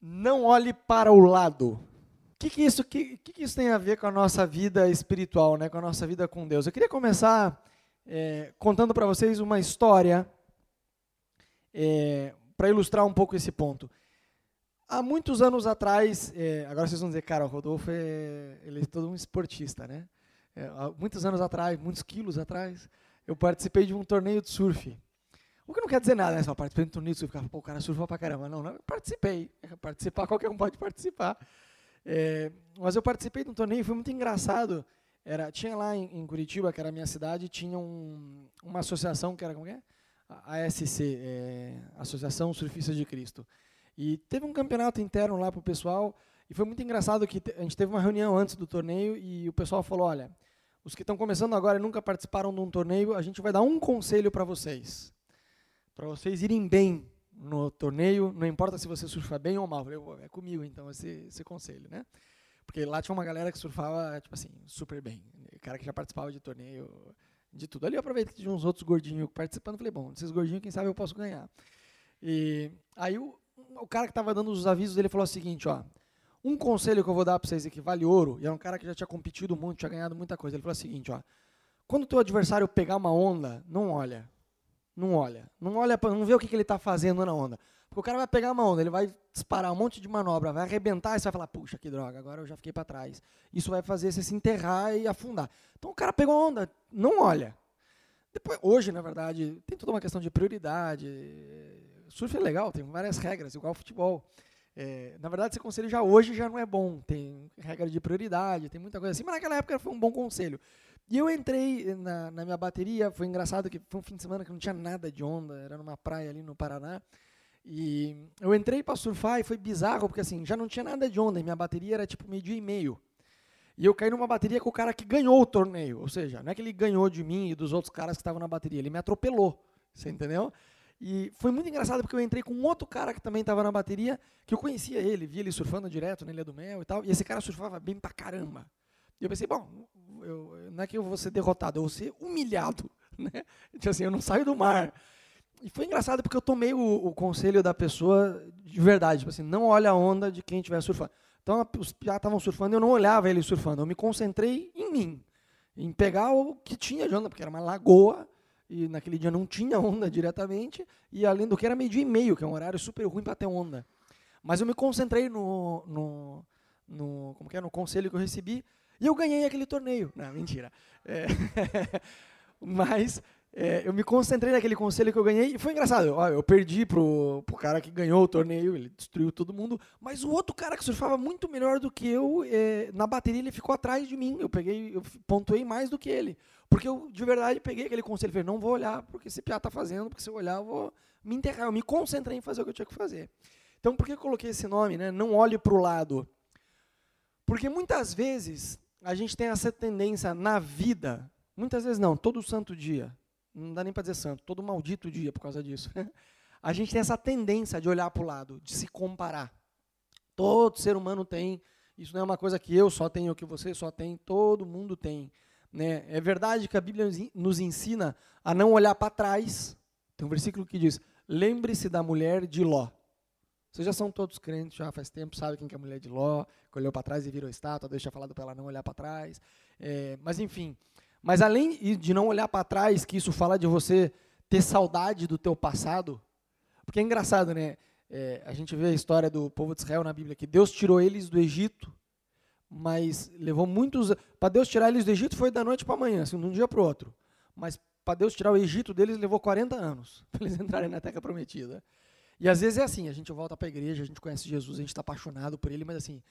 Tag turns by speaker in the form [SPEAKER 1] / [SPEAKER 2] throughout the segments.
[SPEAKER 1] não olhe para o lado. O que, que, isso, que, que, isso tem a ver com a nossa vida espiritual, né? com a nossa vida com Deus? Eu queria começar é, contando para vocês uma história é, para ilustrar um pouco esse ponto. Há muitos anos atrás, é, agora vocês vão dizer, cara, o Rodolfo é, ele é todo um esportista, né? É, há muitos anos atrás, muitos quilos atrás, eu participei de um torneio de surf. O que não quer dizer nada, né? Só um torneio de surf, pô, o cara surfa pra caramba. Não, não, eu participei. Participar, qualquer um pode participar. É, mas eu participei de um torneio, foi muito engraçado. Era, tinha lá em, em Curitiba, que era a minha cidade, tinha um, uma associação que era, como é? A ASC, é, Associação Surfistas de Cristo. E teve um campeonato interno lá pro pessoal, e foi muito engraçado que a gente teve uma reunião antes do torneio, e o pessoal falou, olha, os que estão começando agora e nunca participaram de um torneio, a gente vai dar um conselho para vocês para vocês irem bem no torneio, não importa se você surfa bem ou mal. Eu falei, é comigo então esse, esse conselho, né? Porque lá tinha uma galera que surfava, tipo assim, super bem. Cara que já participava de torneio, de tudo. Ali eu aproveitei tinha uns outros gordinhos participando, falei, bom, esses gordinhos, quem sabe eu posso ganhar. E aí o, o cara que estava dando os avisos, ele falou o seguinte, ó, um conselho que eu vou dar para vocês aqui vale ouro, e é um cara que já tinha competido muito, tinha ganhado muita coisa. Ele falou o seguinte, ó, quando o teu adversário pegar uma onda, não olha. Não olha. Não olha, pra, não vê o que, que ele está fazendo na onda. Porque o cara vai pegar uma onda, ele vai disparar um monte de manobra, vai arrebentar e você vai falar, puxa, que droga, agora eu já fiquei para trás. Isso vai fazer você se enterrar e afundar. Então o cara pegou a onda, não olha. Depois, hoje, na verdade, tem toda uma questão de prioridade. Surf é legal, tem várias regras, igual futebol. É, na verdade, esse conselho já hoje já não é bom. Tem regra de prioridade, tem muita coisa assim, mas naquela época foi um bom conselho. E eu entrei na, na minha bateria, foi engraçado que foi um fim de semana que não tinha nada de onda, era numa praia ali no Paraná. E eu entrei para surfar e foi bizarro, porque assim, já não tinha nada de onda, e minha bateria era tipo meio dia e meio. E eu caí numa bateria com o cara que ganhou o torneio, ou seja, não é que ele ganhou de mim e dos outros caras que estavam na bateria, ele me atropelou, você entendeu? E foi muito engraçado porque eu entrei com outro cara que também estava na bateria, que eu conhecia ele, via ele surfando direto na Ilha do Mel e tal, e esse cara surfava bem pra caramba. E eu pensei, bom, eu, não é que eu vou ser derrotado, eu vou ser humilhado. Né? Tipo assim, eu não saio do mar. E foi engraçado porque eu tomei o, o conselho da pessoa de verdade. Tipo assim, não olha a onda de quem estiver surfando. Então, os piá estavam surfando, eu não olhava ele surfando. Eu me concentrei em mim. Em pegar o que tinha de onda, porque era uma lagoa. E naquele dia não tinha onda diretamente. E além do que era meio dia e meio, que é um horário super ruim para ter onda. Mas eu me concentrei no, no, no, como que é, no conselho que eu recebi e eu ganhei aquele torneio. Não, mentira. É, mas é, eu me concentrei naquele conselho que eu ganhei e foi engraçado. Eu, eu perdi pro, pro cara que ganhou o torneio, ele destruiu todo mundo. Mas o outro cara que surfava muito melhor do que eu, é, na bateria ele ficou atrás de mim. Eu peguei, eu pontuei mais do que ele. Porque eu, de verdade, peguei aquele conselho falei, não vou olhar porque esse piá tá fazendo, porque se eu olhar eu vou me enterrar. Eu me concentrei em fazer o que eu tinha que fazer. Então, por que eu coloquei esse nome, né? Não olhe para o lado. Porque muitas vezes a gente tem essa tendência na vida, muitas vezes não, todo santo dia, não dá nem para dizer santo, todo maldito dia por causa disso. a gente tem essa tendência de olhar para o lado, de se comparar. Todo ser humano tem, isso não é uma coisa que eu só tenho, que você só tem, todo mundo tem. Né? É verdade que a Bíblia nos ensina a não olhar para trás. Tem um versículo que diz: Lembre-se da mulher de Ló. Vocês já são todos crentes, já faz tempo, sabe quem que é a mulher de Ló, que olhou para trás e virou estátua, tinha falado para ela não olhar para trás. É, mas enfim, mas além de não olhar para trás, que isso fala de você ter saudade do teu passado, porque é engraçado, né? É, a gente vê a história do povo de Israel na Bíblia, que Deus tirou eles do Egito, mas levou muitos... Para Deus tirar eles do Egito foi da noite para amanhã, assim, de um dia para o outro. Mas para Deus tirar o Egito deles levou 40 anos, para eles entrarem na Terra Prometida. E às vezes é assim, a gente volta para a igreja, a gente conhece Jesus, a gente está apaixonado por ele, mas assim,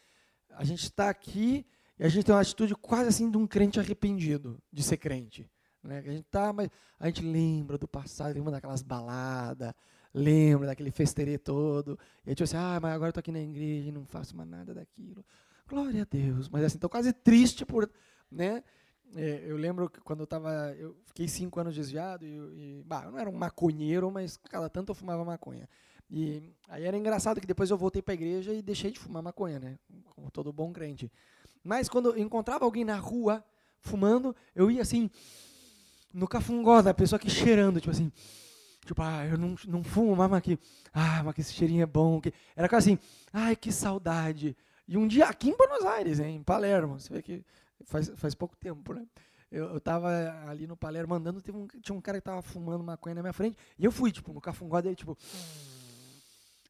[SPEAKER 1] a gente está aqui e a gente tem uma atitude quase assim de um crente arrependido de ser crente. Né? A gente tá, mas a gente lembra do passado, lembra daquelas baladas, lembra daquele festerê todo. E a gente assim, ah, mas agora eu estou aqui na igreja e não faço mais nada daquilo. Glória a Deus. Mas assim, estou quase triste por. Né? É, eu lembro que quando eu estava. Eu fiquei cinco anos desviado e, e bah, eu não era um maconheiro, mas cada tanto eu fumava maconha. E aí era engraçado que depois eu voltei para a igreja e deixei de fumar maconha, né? Como todo bom crente. Mas quando eu encontrava alguém na rua fumando, eu ia assim no cafungó da pessoa que cheirando, tipo assim, Tipo, ah, eu não, não fumo mais, mas que, ah, mas que esse cheirinho é bom. Que... Era quase assim, ai, que saudade. E um dia aqui em Buenos Aires, hein, em Palermo, você vê que faz, faz pouco tempo, né? Eu, eu tava ali no Palermo andando, teve um, tinha um cara que tava fumando maconha na minha frente, e eu fui, tipo, no cafungó dele, tipo,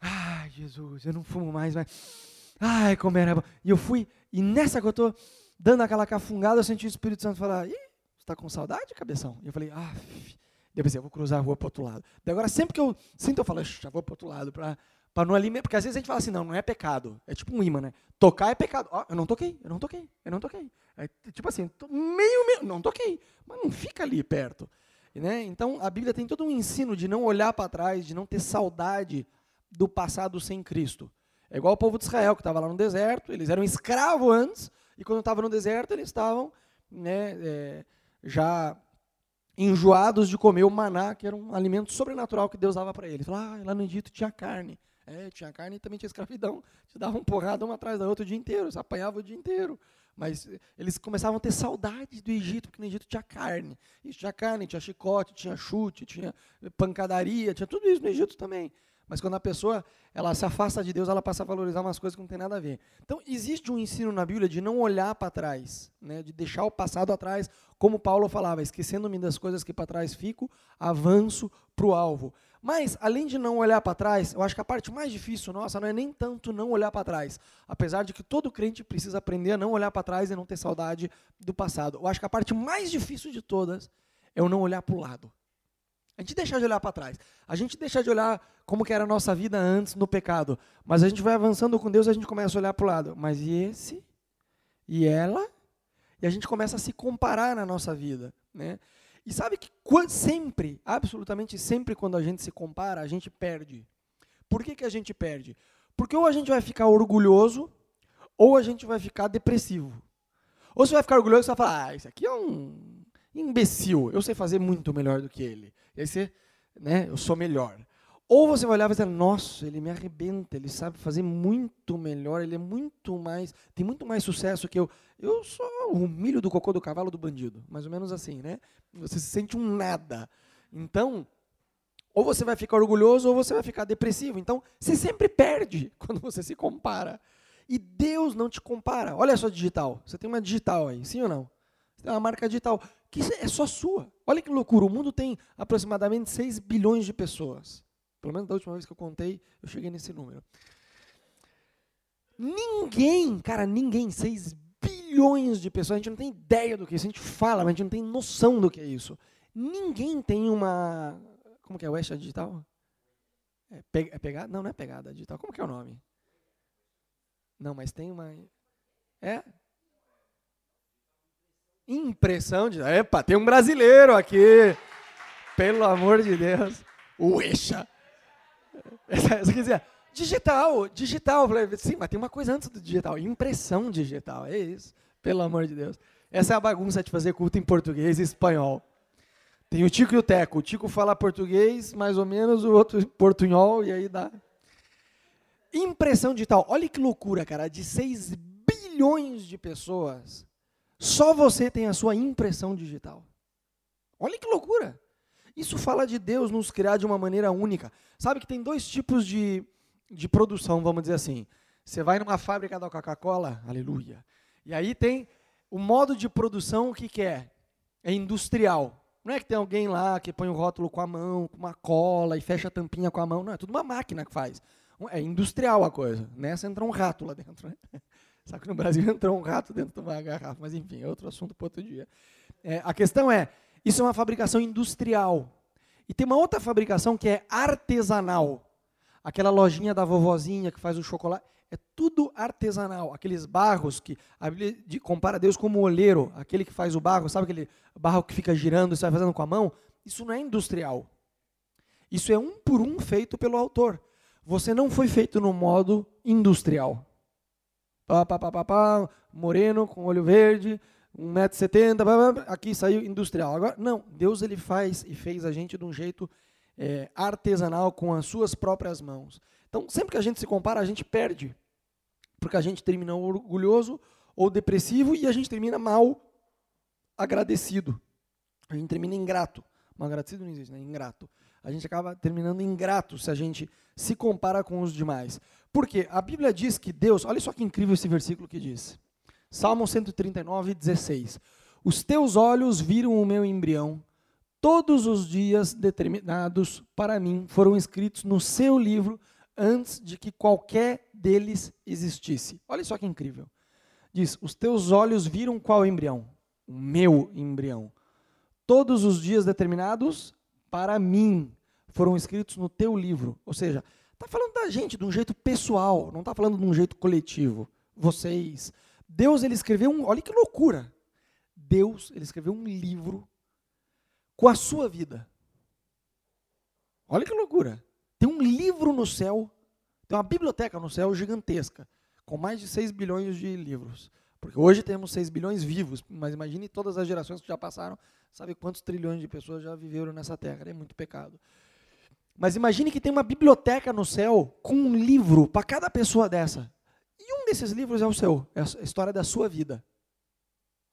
[SPEAKER 1] ai, Jesus, eu não fumo mais, mas, ai, como era bom. E eu fui, e nessa que eu tô dando aquela cafungada, eu senti o Espírito Santo falar, ih, você tá com saudade, cabeção? E eu falei, ah, eu pensei, eu vou cruzar a rua pro outro lado. Daí agora, sempre que eu sinto, eu falo, já vou pro outro lado, para não alimentar, porque às vezes a gente fala assim, não, não é pecado. É tipo um imã, né? Tocar é pecado. Ó, eu não toquei, eu não toquei, eu não toquei. É, tipo assim, meio, meio, não toquei, mas não fica ali perto. Né? Então a Bíblia tem todo um ensino de não olhar para trás, de não ter saudade do passado sem Cristo. É igual o povo de Israel que estava lá no deserto, eles eram escravos antes, e quando estavam no deserto eles estavam né, é, já enjoados de comer o maná, que era um alimento sobrenatural que Deus dava para eles. Ah, lá no Egito tinha carne. É, tinha carne e também tinha escravidão. Te davam porrada uma atrás da outra o dia inteiro, você apanhava o dia inteiro. Mas eles começavam a ter saudade do Egito, porque no Egito tinha carne. Tinha carne, tinha chicote, tinha chute, tinha pancadaria, tinha tudo isso no Egito também. Mas quando a pessoa ela se afasta de Deus, ela passa a valorizar umas coisas que não tem nada a ver. Então, existe um ensino na Bíblia de não olhar para trás, né, de deixar o passado atrás, como Paulo falava, esquecendo-me das coisas que para trás fico, avanço para o alvo. Mas, além de não olhar para trás, eu acho que a parte mais difícil nossa não é nem tanto não olhar para trás. Apesar de que todo crente precisa aprender a não olhar para trás e não ter saudade do passado. Eu acho que a parte mais difícil de todas é o não olhar para o lado. A gente deixar de olhar para trás. A gente deixar de olhar como que era a nossa vida antes no pecado. Mas a gente vai avançando com Deus e a gente começa a olhar para o lado. Mas e esse? E ela? E a gente começa a se comparar na nossa vida. Né? E sabe que sempre, absolutamente sempre, quando a gente se compara, a gente perde. Por que, que a gente perde? Porque ou a gente vai ficar orgulhoso, ou a gente vai ficar depressivo. Ou você vai ficar orgulhoso e vai falar, ah, isso aqui é um imbecil, eu sei fazer muito melhor do que ele. E aí você, né, eu sou melhor. Ou você vai olhar e vai dizer, nossa, ele me arrebenta, ele sabe fazer muito melhor, ele é muito mais, tem muito mais sucesso que eu. Eu sou o milho do cocô do cavalo do bandido, mais ou menos assim, né? Você se sente um nada. Então, ou você vai ficar orgulhoso ou você vai ficar depressivo. Então, você sempre perde quando você se compara. E Deus não te compara. Olha sua digital. Você tem uma digital aí, sim ou não? Você tem uma marca digital que é só sua. Olha que loucura. O mundo tem aproximadamente 6 bilhões de pessoas. Pelo menos da última vez que eu contei, eu cheguei nesse número. Ninguém, cara, ninguém, 6 bilhões de pessoas, a gente não tem ideia do que é isso, a gente fala, mas a gente não tem noção do que é isso. Ninguém tem uma. Como que é o West digital? É, pe, é pegada? Não, não é pegada digital. Como que é o nome? Não, mas tem uma. É? Impressão de. Epa, tem um brasileiro aqui. Pelo amor de Deus. O Eixa. Você quer digital, digital. Sim, mas tem uma coisa antes do digital, impressão digital, é isso. Pelo amor de Deus. Essa é a bagunça de fazer culto em português e espanhol. Tem o Tico e o Teco. O Tico fala português, mais ou menos, o outro portunhol, e aí dá. Impressão digital. Olha que loucura, cara. De 6 bilhões de pessoas, só você tem a sua impressão digital. Olha que loucura. Isso fala de Deus nos criar de uma maneira única. Sabe que tem dois tipos de, de produção, vamos dizer assim. Você vai numa fábrica da Coca-Cola, aleluia. E aí tem o modo de produção, o que, é? É industrial. Não é que tem alguém lá que põe o rótulo com a mão, com uma cola e fecha a tampinha com a mão. Não, é tudo uma máquina que faz. É industrial a coisa. Nessa entra um rato lá dentro. Né? Sabe que no Brasil entrou um rato dentro de uma garrafa. Mas enfim, é outro assunto para outro dia. É, a questão é, isso é uma fabricação industrial. E tem uma outra fabricação que é artesanal. Aquela lojinha da vovozinha que faz o chocolate. É tudo artesanal. Aqueles barros que a Bíblia compara Deus como oleiro, aquele que faz o barro, sabe aquele barro que fica girando e vai fazendo com a mão? Isso não é industrial. Isso é um por um feito pelo autor. Você não foi feito no modo industrial. Pá, pá, pá, pá, moreno, com olho verde, 1,70m, aqui saiu industrial. Agora, não, Deus ele faz e fez a gente de um jeito é, artesanal, com as suas próprias mãos. Então, sempre que a gente se compara, a gente perde. Porque a gente termina orgulhoso ou depressivo e a gente termina mal agradecido. A gente termina ingrato. Mal agradecido não existe, né? Ingrato. A gente acaba terminando ingrato se a gente se compara com os demais. Por quê? A Bíblia diz que Deus, olha só que incrível esse versículo que diz. Salmo 139, 16. Os teus olhos viram o meu embrião, todos os dias determinados para mim foram escritos no seu livro antes de que qualquer deles existisse. Olha só que incrível. Diz: Os teus olhos viram qual embrião? O meu embrião. Todos os dias determinados para mim foram escritos no teu livro. Ou seja, está falando da gente de um jeito pessoal, não está falando de um jeito coletivo. Vocês. Deus ele escreveu um. Olha que loucura. Deus ele escreveu um livro com a sua vida. Olha que loucura. Tem um livro no céu, tem uma biblioteca no céu gigantesca, com mais de 6 bilhões de livros. Porque hoje temos 6 bilhões vivos, mas imagine todas as gerações que já passaram, sabe quantos trilhões de pessoas já viveram nessa terra, é muito pecado. Mas imagine que tem uma biblioteca no céu com um livro para cada pessoa dessa. E um desses livros é o seu, é a história da sua vida.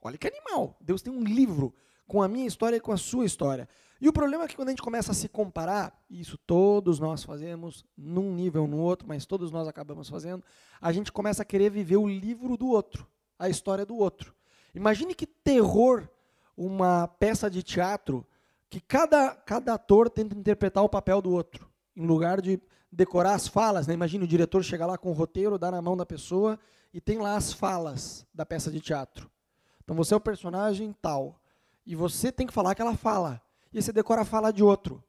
[SPEAKER 1] Olha que animal. Deus tem um livro com a minha história e com a sua história. E o problema é que quando a gente começa a se comparar, isso todos nós fazemos, num nível ou no outro, mas todos nós acabamos fazendo, a gente começa a querer viver o livro do outro, a história do outro. Imagine que terror uma peça de teatro que cada, cada ator tenta interpretar o papel do outro, em lugar de decorar as falas. Né? Imagine o diretor chegar lá com o roteiro, dar na mão da pessoa e tem lá as falas da peça de teatro. Então você é o personagem tal. E você tem que falar aquela fala. E você decora a fala de outro.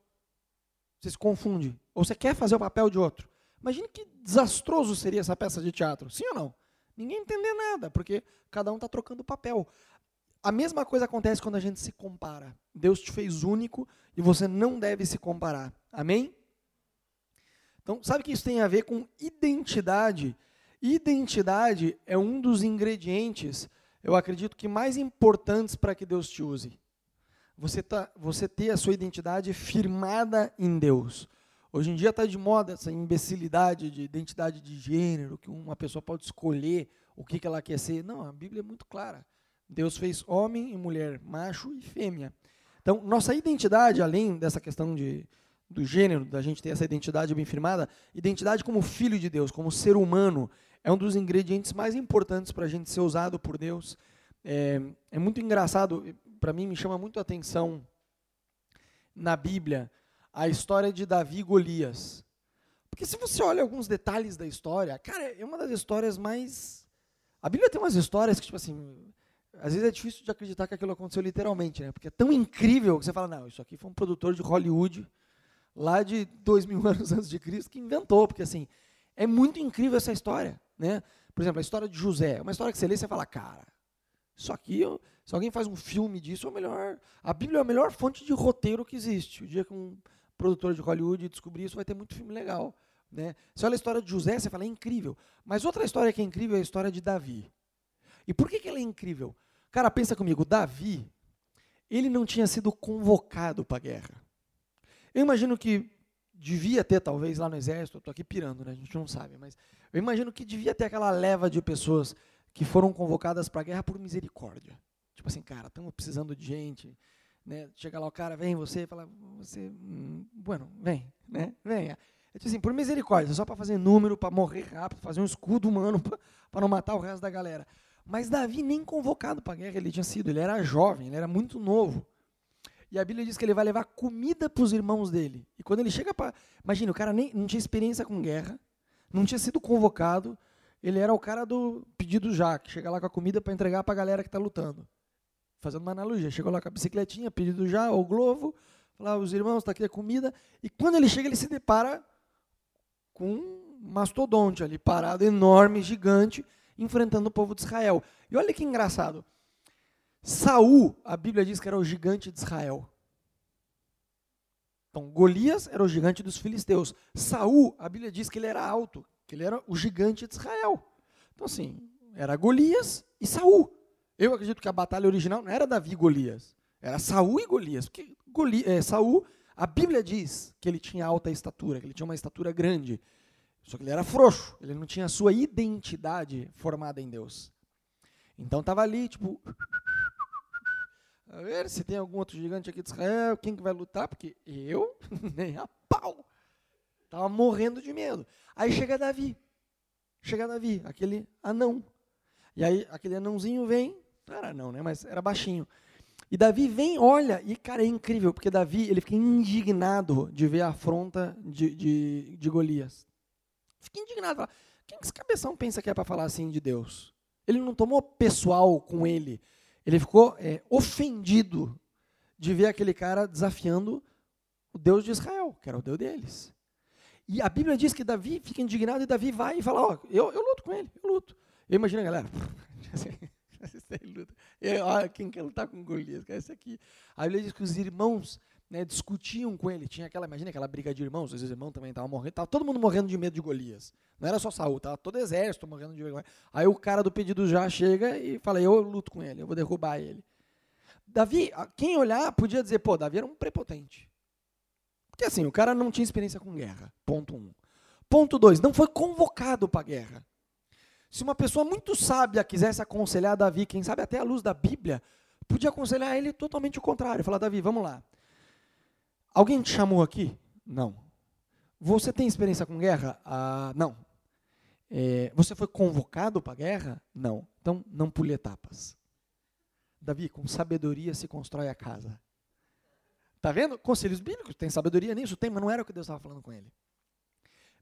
[SPEAKER 1] Você se confunde. Ou você quer fazer o papel de outro. Imagine que desastroso seria essa peça de teatro. Sim ou não? Ninguém entender nada, porque cada um está trocando papel. A mesma coisa acontece quando a gente se compara. Deus te fez único e você não deve se comparar. Amém? Então, sabe que isso tem a ver com identidade? Identidade é um dos ingredientes eu acredito que mais importantes para que Deus te use. Você, tá, você ter a sua identidade firmada em Deus. Hoje em dia está de moda essa imbecilidade de identidade de gênero, que uma pessoa pode escolher o que, que ela quer ser. Não, a Bíblia é muito clara. Deus fez homem e mulher, macho e fêmea. Então, nossa identidade, além dessa questão de, do gênero, da gente ter essa identidade bem firmada, identidade como filho de Deus, como ser humano, é um dos ingredientes mais importantes para a gente ser usado por Deus. É, é muito engraçado, para mim me chama muito a atenção na Bíblia a história de Davi e Golias. Porque se você olha alguns detalhes da história, cara, é uma das histórias mais. A Bíblia tem umas histórias que, tipo assim, às vezes é difícil de acreditar que aquilo aconteceu literalmente, né? Porque é tão incrível que você fala, não, isso aqui foi um produtor de Hollywood lá de dois mil anos antes de Cristo que inventou, porque assim, é muito incrível essa história. Né? Por exemplo, a história de José. Uma história que você lê e você fala, cara, isso aqui, se alguém faz um filme disso, é o melhor. A Bíblia é a melhor fonte de roteiro que existe. O dia que um produtor de Hollywood descobrir isso, vai ter muito filme legal. Né? Você olha a história de José, você fala, é incrível. Mas outra história que é incrível é a história de Davi. E por que, que ela é incrível? Cara, pensa comigo, Davi, ele não tinha sido convocado para a guerra. Eu imagino que devia ter, talvez, lá no exército, estou aqui pirando, né? a gente não sabe, mas eu imagino que devia ter aquela leva de pessoas que foram convocadas para a guerra por misericórdia. Tipo assim, cara, estamos precisando de gente. Né? Chega lá o cara, vem você, fala, você, hum, bueno, vem, né? Venha. É tipo assim, por misericórdia, só para fazer número, para morrer rápido, fazer um escudo humano para não matar o resto da galera. Mas Davi nem convocado para a guerra ele tinha sido, ele era jovem, ele era muito novo. E a Bíblia diz que ele vai levar comida para os irmãos dele. E quando ele chega para. Imagina, o cara nem, não tinha experiência com guerra, não tinha sido convocado, ele era o cara do pedido já, que chega lá com a comida para entregar para a galera que está lutando. Fazendo uma analogia, chegou lá com a bicicletinha, pedido já, o globo, lá os irmãos, está aqui a comida. E quando ele chega, ele se depara com um mastodonte ali, parado, enorme, gigante, enfrentando o povo de Israel. E olha que engraçado. Saul, a Bíblia diz que era o gigante de Israel. Então, Golias era o gigante dos filisteus. Saul, a Bíblia diz que ele era alto, que ele era o gigante de Israel. Então, assim, era Golias e Saul. Eu acredito que a batalha original não era Davi e Golias, era Saul e Golias. Porque Golias, é, Saul, a Bíblia diz que ele tinha alta estatura, que ele tinha uma estatura grande. Só que ele era frouxo, ele não tinha a sua identidade formada em Deus. Então estava ali, tipo, A ver se tem algum outro gigante aqui de Israel, quem que vai lutar? Porque eu, nem a pau. Estava morrendo de medo. Aí chega Davi. Chega Davi, aquele anão. E aí aquele anãozinho vem, não era não, né? Mas era baixinho. E Davi vem, olha, e cara, é incrível, porque Davi ele fica indignado de ver a afronta de, de, de Golias. Fica indignado, fala, quem que esse cabeção pensa que é para falar assim de Deus? Ele não tomou pessoal com ele, ele ficou é, ofendido de ver aquele cara desafiando o Deus de Israel, que era o Deus deles. E a Bíblia diz que Davi fica indignado e Davi vai e fala, ó, oh, eu, eu luto com ele, eu luto. Eu imagino a galera. E, olha, quem quer lutar com Golias? É esse aqui. A Bíblia diz que os irmãos né, discutiam com ele. Tinha aquela, imagina aquela briga de irmãos, os irmãos também estavam morrendo. Tava todo mundo morrendo de medo de Golias. Não era só Saul, tava todo exército morrendo de medo. Aí o cara do pedido já chega e fala: Eu luto com ele, eu vou derrubar ele. Davi, quem olhar podia dizer: pô, Davi era um prepotente. Porque assim, o cara não tinha experiência com guerra. Ponto um. Ponto dois, não foi convocado para a guerra. Se uma pessoa muito sábia quisesse aconselhar Davi, quem sabe até à luz da Bíblia, podia aconselhar ele totalmente o contrário. Falar, Davi, vamos lá. Alguém te chamou aqui? Não. Você tem experiência com guerra? Ah, não. É, você foi convocado para a guerra? Não. Então, não pule etapas. Davi, com sabedoria se constrói a casa. Tá vendo? Conselhos bíblicos, tem sabedoria nisso? Tem, mas não era o que Deus estava falando com ele.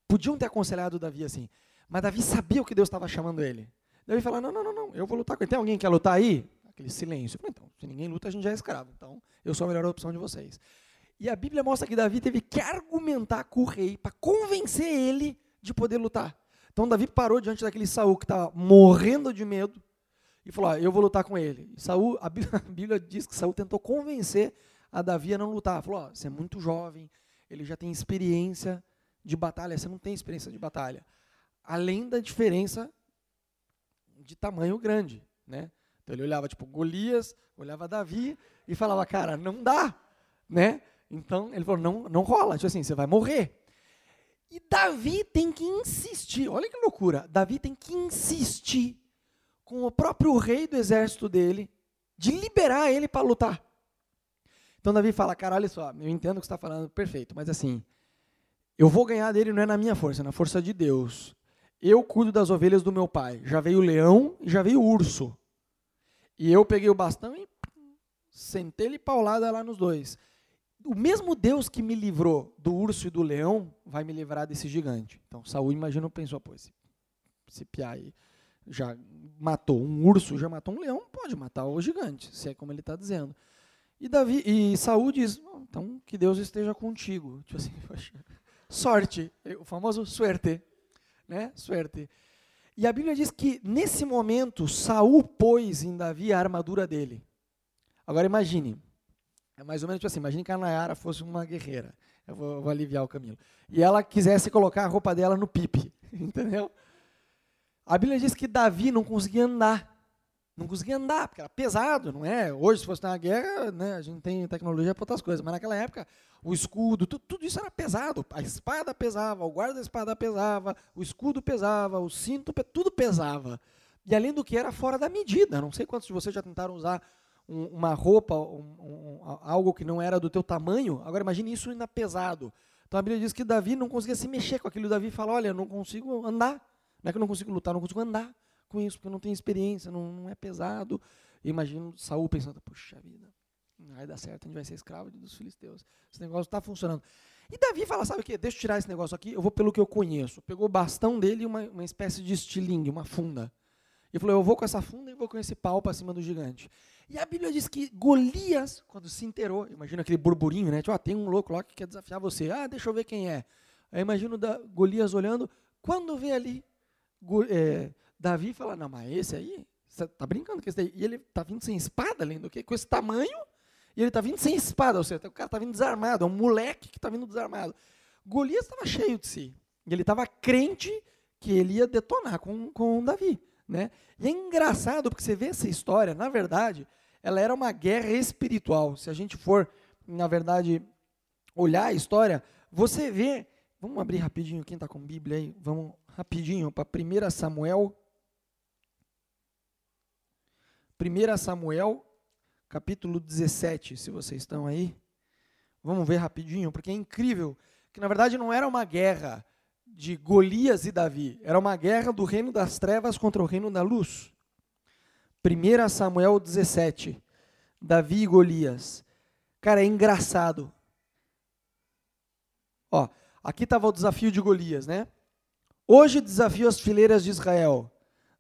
[SPEAKER 1] Podiam ter aconselhado Davi assim, mas Davi sabia o que Deus estava chamando ele. Davi falou: não, não, não, não, eu vou lutar com ele. Tem alguém que quer lutar aí? Aquele silêncio. Falei, então, se ninguém luta, a gente já é escravo. Então, eu sou a melhor opção de vocês. E a Bíblia mostra que Davi teve que argumentar com o rei para convencer ele de poder lutar. Então Davi parou diante daquele Saul que estava morrendo de medo e falou: ah, "Eu vou lutar com ele". E Saul, a Bíblia, diz que Saul tentou convencer a Davi a não lutar. Falou: oh, "Você é muito jovem, ele já tem experiência de batalha, você não tem experiência de batalha" além da diferença de tamanho grande, né? Então ele olhava tipo Golias, olhava Davi e falava, cara, não dá, né? Então ele falou, não, não rola, tipo assim, você vai morrer. E Davi tem que insistir, olha que loucura, Davi tem que insistir com o próprio rei do exército dele de liberar ele para lutar. Então Davi fala, cara, olha só, eu entendo o que você está falando, perfeito, mas assim, eu vou ganhar dele não é na minha força, é na força de Deus. Eu cuido das ovelhas do meu pai. Já veio o leão e já veio o urso. E eu peguei o bastão e sentei-lhe paulada lá nos dois. O mesmo Deus que me livrou do urso e do leão vai me livrar desse gigante. Então Saul imagina, pensou, pô, esse, esse piá aí já matou um urso, já matou um leão, pode matar o gigante, se é como ele está dizendo. E Davi e Saul diz, então que Deus esteja contigo. Tipo assim, sorte, o famoso suerte né? Suerte. E a Bíblia diz que nesse momento Saul pôs em Davi a armadura dele. Agora imagine, é mais ou menos tipo assim, imagine que a Nayara fosse uma guerreira. Eu vou, vou aliviar o Camilo. E ela quisesse colocar a roupa dela no pipe, entendeu? A Bíblia diz que Davi não conseguia andar. Não conseguia andar, porque era pesado, não é? Hoje, se fosse uma guerra, né, a gente tem tecnologia para outras coisas, mas naquela época o escudo, tudo, tudo, isso era pesado. A espada pesava, o guarda da espada pesava, o escudo pesava, o cinto, tudo pesava. E além do que era fora da medida. Não sei quantos de vocês já tentaram usar um, uma roupa, um, algo que não era do teu tamanho. Agora imagine isso ainda pesado. Então a Bíblia diz que Davi não conseguia se mexer com aquilo. Davi fala: Olha, eu não consigo andar. Não é que eu não consigo lutar, não consigo andar com isso, porque eu não tenho experiência, não, não é pesado. imagino Saul pensando: Puxa vida, não vai dar certo, a gente vai ser escravo dos filisteus. Esse negócio está funcionando. E Davi fala, sabe o que? Deixa eu tirar esse negócio aqui, eu vou pelo que eu conheço. Pegou o bastão dele e uma, uma espécie de estilingue, uma funda. E falou, eu vou com essa funda e vou com esse pau para cima do gigante. E a Bíblia diz que Golias, quando se inteirou, imagina aquele burburinho, né? Tipo, ah, tem um louco lá que quer desafiar você. Ah, deixa eu ver quem é. Aí imagino da, Golias olhando, quando vê ali é, Davi fala, não, mas esse aí, você tá brincando com esse daí? E ele tá vindo sem espada, além do que? Com esse tamanho, e ele está vindo sem espada, ou seja, o cara está vindo desarmado, é um moleque que está vindo desarmado. Golias estava cheio de si. E ele estava crente que ele ia detonar com, com Davi. Né? E é engraçado porque você vê essa história, na verdade, ela era uma guerra espiritual. Se a gente for, na verdade, olhar a história, você vê. Vamos abrir rapidinho, quem está com Bíblia aí? Vamos rapidinho para 1 Samuel. 1 Samuel, capítulo 17, se vocês estão aí. Vamos ver rapidinho, porque é incrível que na verdade não era uma guerra de Golias e Davi, era uma guerra do reino das trevas contra o reino da luz. 1 Samuel 17, Davi e Golias. Cara, é engraçado. Ó, aqui estava o desafio de Golias, né? Hoje desafio as fileiras de Israel.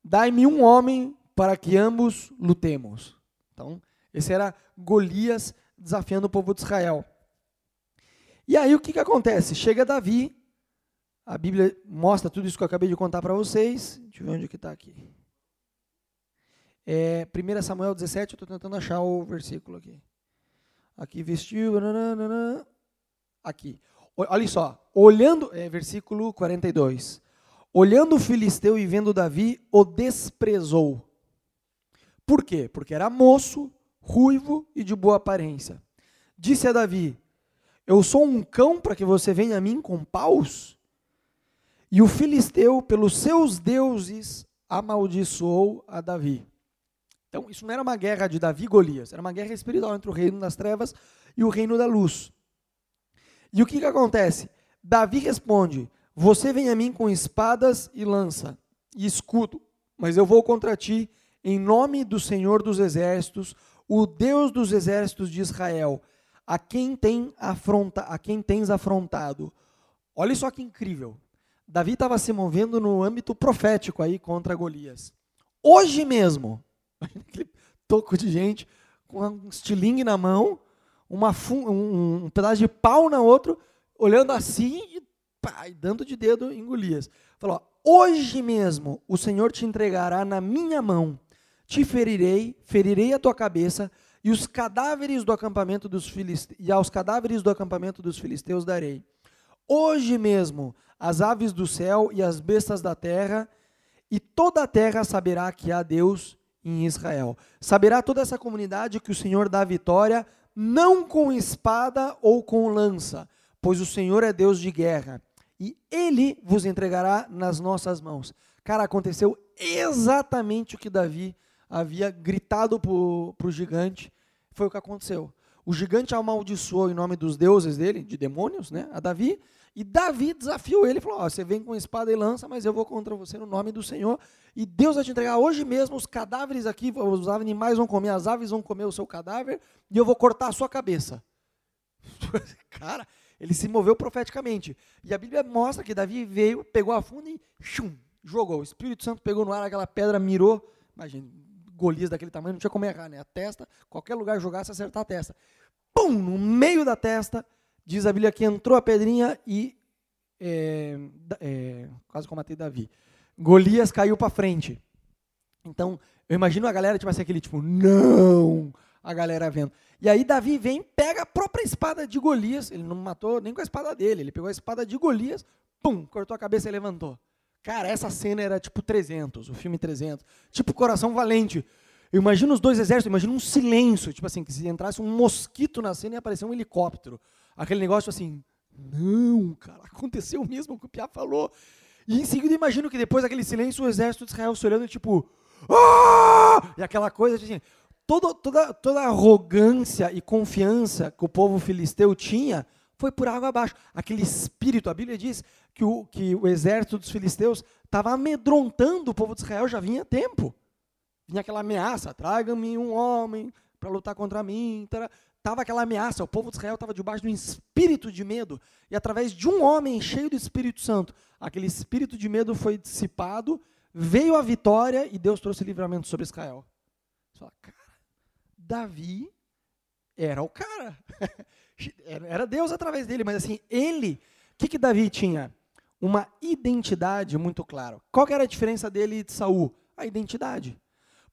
[SPEAKER 1] Dai-me um homem para que ambos lutemos. Então, esse era Golias desafiando o povo de Israel. E aí o que, que acontece? Chega Davi, a Bíblia mostra tudo isso que eu acabei de contar para vocês. Deixa eu ver onde que está aqui. É, 1 Samuel 17, eu estou tentando achar o versículo aqui. Aqui vestiu. Aqui. Olha só. Olhando. É, versículo 42. Olhando o filisteu e vendo Davi, o desprezou. Por quê? Porque era moço, ruivo e de boa aparência. Disse a Davi: Eu sou um cão para que você venha a mim com paus? E o filisteu, pelos seus deuses, amaldiçoou a Davi. Então, isso não era uma guerra de Davi e Golias, era uma guerra espiritual entre o reino das trevas e o reino da luz. E o que, que acontece? Davi responde: Você vem a mim com espadas e lança e escudo, mas eu vou contra ti em nome do Senhor dos exércitos, o Deus dos exércitos de Israel, a quem, tem afronta, a quem tens afrontado. Olha só que incrível. Davi estava se movendo no âmbito profético aí contra Golias. Hoje mesmo, aquele toco de gente com um estilingue na mão, uma um, um, pedaço de pau na outro, olhando assim e pá, dando de dedo em Golias. Falou: Hoje mesmo o Senhor te entregará na minha mão, te ferirei, ferirei a tua cabeça, e os cadáveres do acampamento dos filisteus, e aos cadáveres do acampamento dos filisteus darei. Hoje mesmo as aves do céu e as bestas da terra, e toda a terra saberá que há Deus em Israel. Saberá toda essa comunidade que o Senhor dá vitória, não com espada ou com lança, pois o Senhor é Deus de guerra, e ele vos entregará nas nossas mãos. Cara, aconteceu exatamente o que Davi havia gritado para o gigante, foi o que aconteceu. O gigante amaldiçoou em nome dos deuses dele, de demônios, né, a Davi, e Davi desafiou ele, falou: Você vem com espada e lança, mas eu vou contra você no nome do Senhor. E Deus vai te entregar hoje mesmo os cadáveres aqui, os animais vão comer, as aves vão comer o seu cadáver, e eu vou cortar a sua cabeça. Cara, ele se moveu profeticamente. E a Bíblia mostra que Davi veio, pegou a funda e chum, jogou. O Espírito Santo pegou no ar aquela pedra, mirou. Imagina, Golias daquele tamanho, não tinha como errar, né? A testa, qualquer lugar jogasse, acertar a testa. Pum! No meio da testa, Diz a Bíblia que entrou a pedrinha e é, é, quase combatei Davi. Golias caiu para frente. Então, eu imagino a galera, tipo assim, aquele tipo, não! A galera vendo. E aí Davi vem, pega a própria espada de Golias, ele não matou nem com a espada dele, ele pegou a espada de Golias, pum, cortou a cabeça e levantou. Cara, essa cena era tipo 300, o filme 300. Tipo Coração Valente. Eu imagino os dois exércitos, imagino um silêncio, tipo assim, que se entrasse um mosquito na cena e aparecer um helicóptero. Aquele negócio assim, não, cara, aconteceu mesmo o que o Piá falou. E em seguida imagino que depois daquele silêncio o exército de Israel se olhando tipo, ah! e aquela coisa assim, toda, toda, toda a arrogância e confiança que o povo filisteu tinha foi por água abaixo. Aquele espírito, a Bíblia diz que o, que o exército dos filisteus estava amedrontando o povo de Israel já vinha tempo. Vinha aquela ameaça, traga-me um homem para lutar contra mim. Tará estava aquela ameaça, o povo de Israel estava debaixo de um espírito de medo, e através de um homem cheio do Espírito Santo, aquele espírito de medo foi dissipado, veio a vitória e Deus trouxe livramento sobre Israel. Você fala, cara, Davi era o cara, era Deus através dele, mas assim, ele, o que, que Davi tinha? Uma identidade muito clara. Qual era a diferença dele e de Saul? A identidade.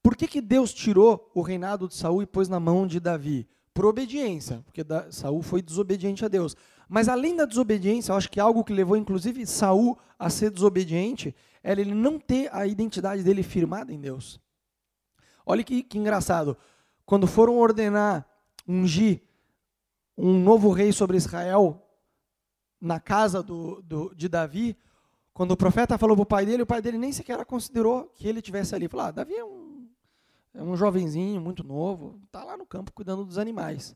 [SPEAKER 1] Por que, que Deus tirou o reinado de Saul e pôs na mão de Davi? Por obediência, porque da, Saul foi desobediente a Deus. Mas além da desobediência, eu acho que algo que levou inclusive Saul a ser desobediente era ele não ter a identidade dele firmada em Deus. Olha que, que engraçado. Quando foram ordenar, ungir um novo rei sobre Israel na casa do, do, de Davi, quando o profeta falou para o pai dele, o pai dele nem sequer considerou que ele tivesse ali. Falou: ah, Davi é um É um jovenzinho, muito novo, está lá no campo cuidando dos animais.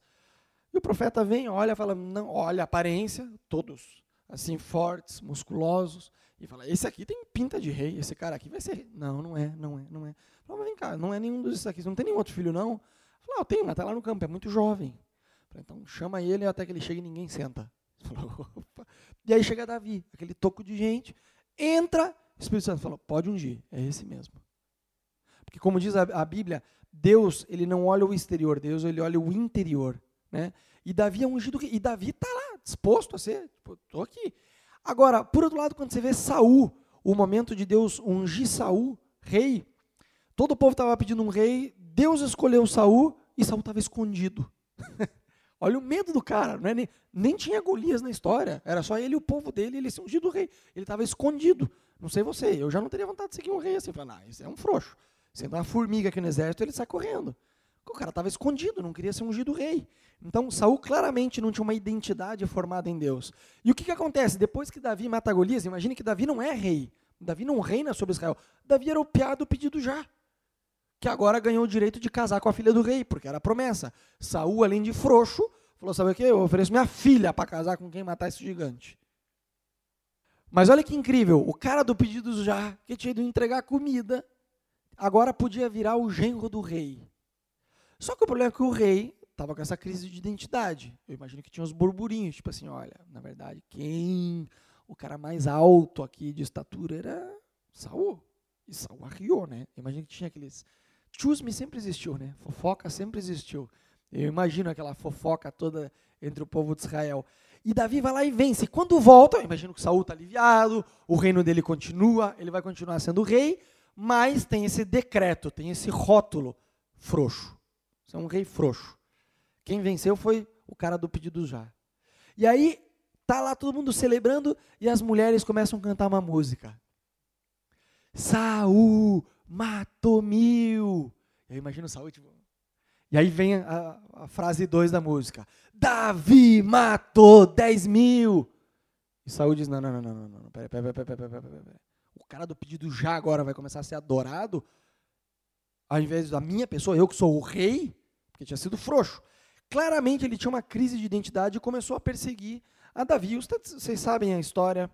[SPEAKER 1] E o profeta vem, olha, fala, não, olha a aparência, todos assim fortes, musculosos, e fala: esse aqui tem pinta de rei, esse cara aqui vai ser rei. Não, não é, não é, não é. Fala, vem cá, não é nenhum desses aqui, não tem nenhum outro filho não? Fala, ah, tenho, mas está lá no campo, é muito jovem. Fala, então chama ele até que ele chegue e ninguém senta. Fala, e aí chega Davi, aquele toco de gente, entra, o Espírito Santo fala, pode ungir, é esse mesmo. Porque como diz a, a Bíblia, Deus, ele não olha o exterior, Deus, ele olha o interior. Né? E Davi é ungido, e Davi está lá, disposto a ser, tipo, estou aqui. Agora, por outro lado, quando você vê Saul, o momento de Deus ungir Saul, rei, todo o povo estava pedindo um rei, Deus escolheu Saul e Saul estava escondido. Olha o medo do cara, não é nem, nem tinha Golias na história, era só ele e o povo dele, ele ser ungido rei. Ele estava escondido. Não sei você, eu já não teria vontade de seguir um rei assim. Falar, ah, isso é um frouxo. Sendo uma formiga aqui no exército, ele sai correndo. O cara estava escondido, não queria ser ungido rei. Então, Saul claramente não tinha uma identidade formada em Deus. E o que, que acontece? Depois que Davi mata Golias, imagine que Davi não é rei. Davi não reina sobre Israel. Davi era o piado pedido já. Que agora ganhou o direito de casar com a filha do rei, porque era promessa. Saul, além de frouxo, falou: sabe o que? Eu ofereço minha filha para casar com quem matar esse gigante. Mas olha que incrível, o cara do pedido já, que tinha ido entregar comida, agora podia virar o genro do rei. Só que o problema é que o rei estava com essa crise de identidade. Eu imagino que tinha uns burburinhos, tipo assim, olha, na verdade, quem o cara mais alto aqui de estatura era Saul. E Saul arriou, né? Eu imagino que tinha aqueles chusme sempre existiu, né? Fofoca sempre existiu. Eu imagino aquela fofoca toda entre o povo de Israel. E Davi vai lá e vence. Quando volta, eu imagino que Saul está aliviado, o reino dele continua, ele vai continuar sendo rei, mas tem esse decreto, tem esse rótulo frouxo. Você é um rei frouxo. Quem venceu foi o cara do pedido já. E aí, tá lá todo mundo celebrando e as mulheres começam a cantar uma música. Saul matou mil. Eu imagino Saul, tipo. E aí vem a, a frase 2 da música. Davi matou 10 mil. E Saul diz: não, não, não, não, não, não, pera, pera, pera, pera, pera, pera, pera. O cara do pedido já agora vai começar a ser adorado, ao invés da minha pessoa, eu que sou o rei, porque tinha sido frouxo. Claramente ele tinha uma crise de identidade e começou a perseguir a Davi. Vocês sabem a história.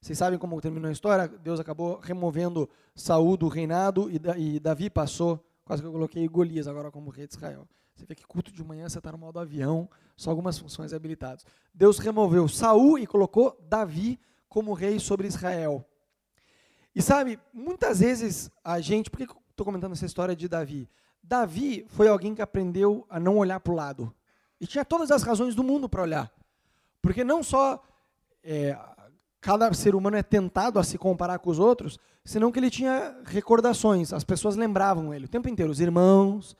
[SPEAKER 1] Vocês sabem como terminou a história? Deus acabou removendo Saul do reinado e, Davi passou, quase que eu coloquei Golias agora como rei de Israel. Você vê que culto de manhã você está no modo avião, só algumas funções habilitadas. Deus removeu Saul e colocou Davi como rei sobre Israel. E sabe, muitas vezes a gente, por que estou comentando essa história de Davi? Davi foi alguém que aprendeu a não olhar para o lado. E tinha todas as razões do mundo para olhar. Porque não só é, cada ser humano é tentado a se comparar com os outros, senão que ele tinha recordações. As pessoas lembravam ele o tempo inteiro. Os irmãos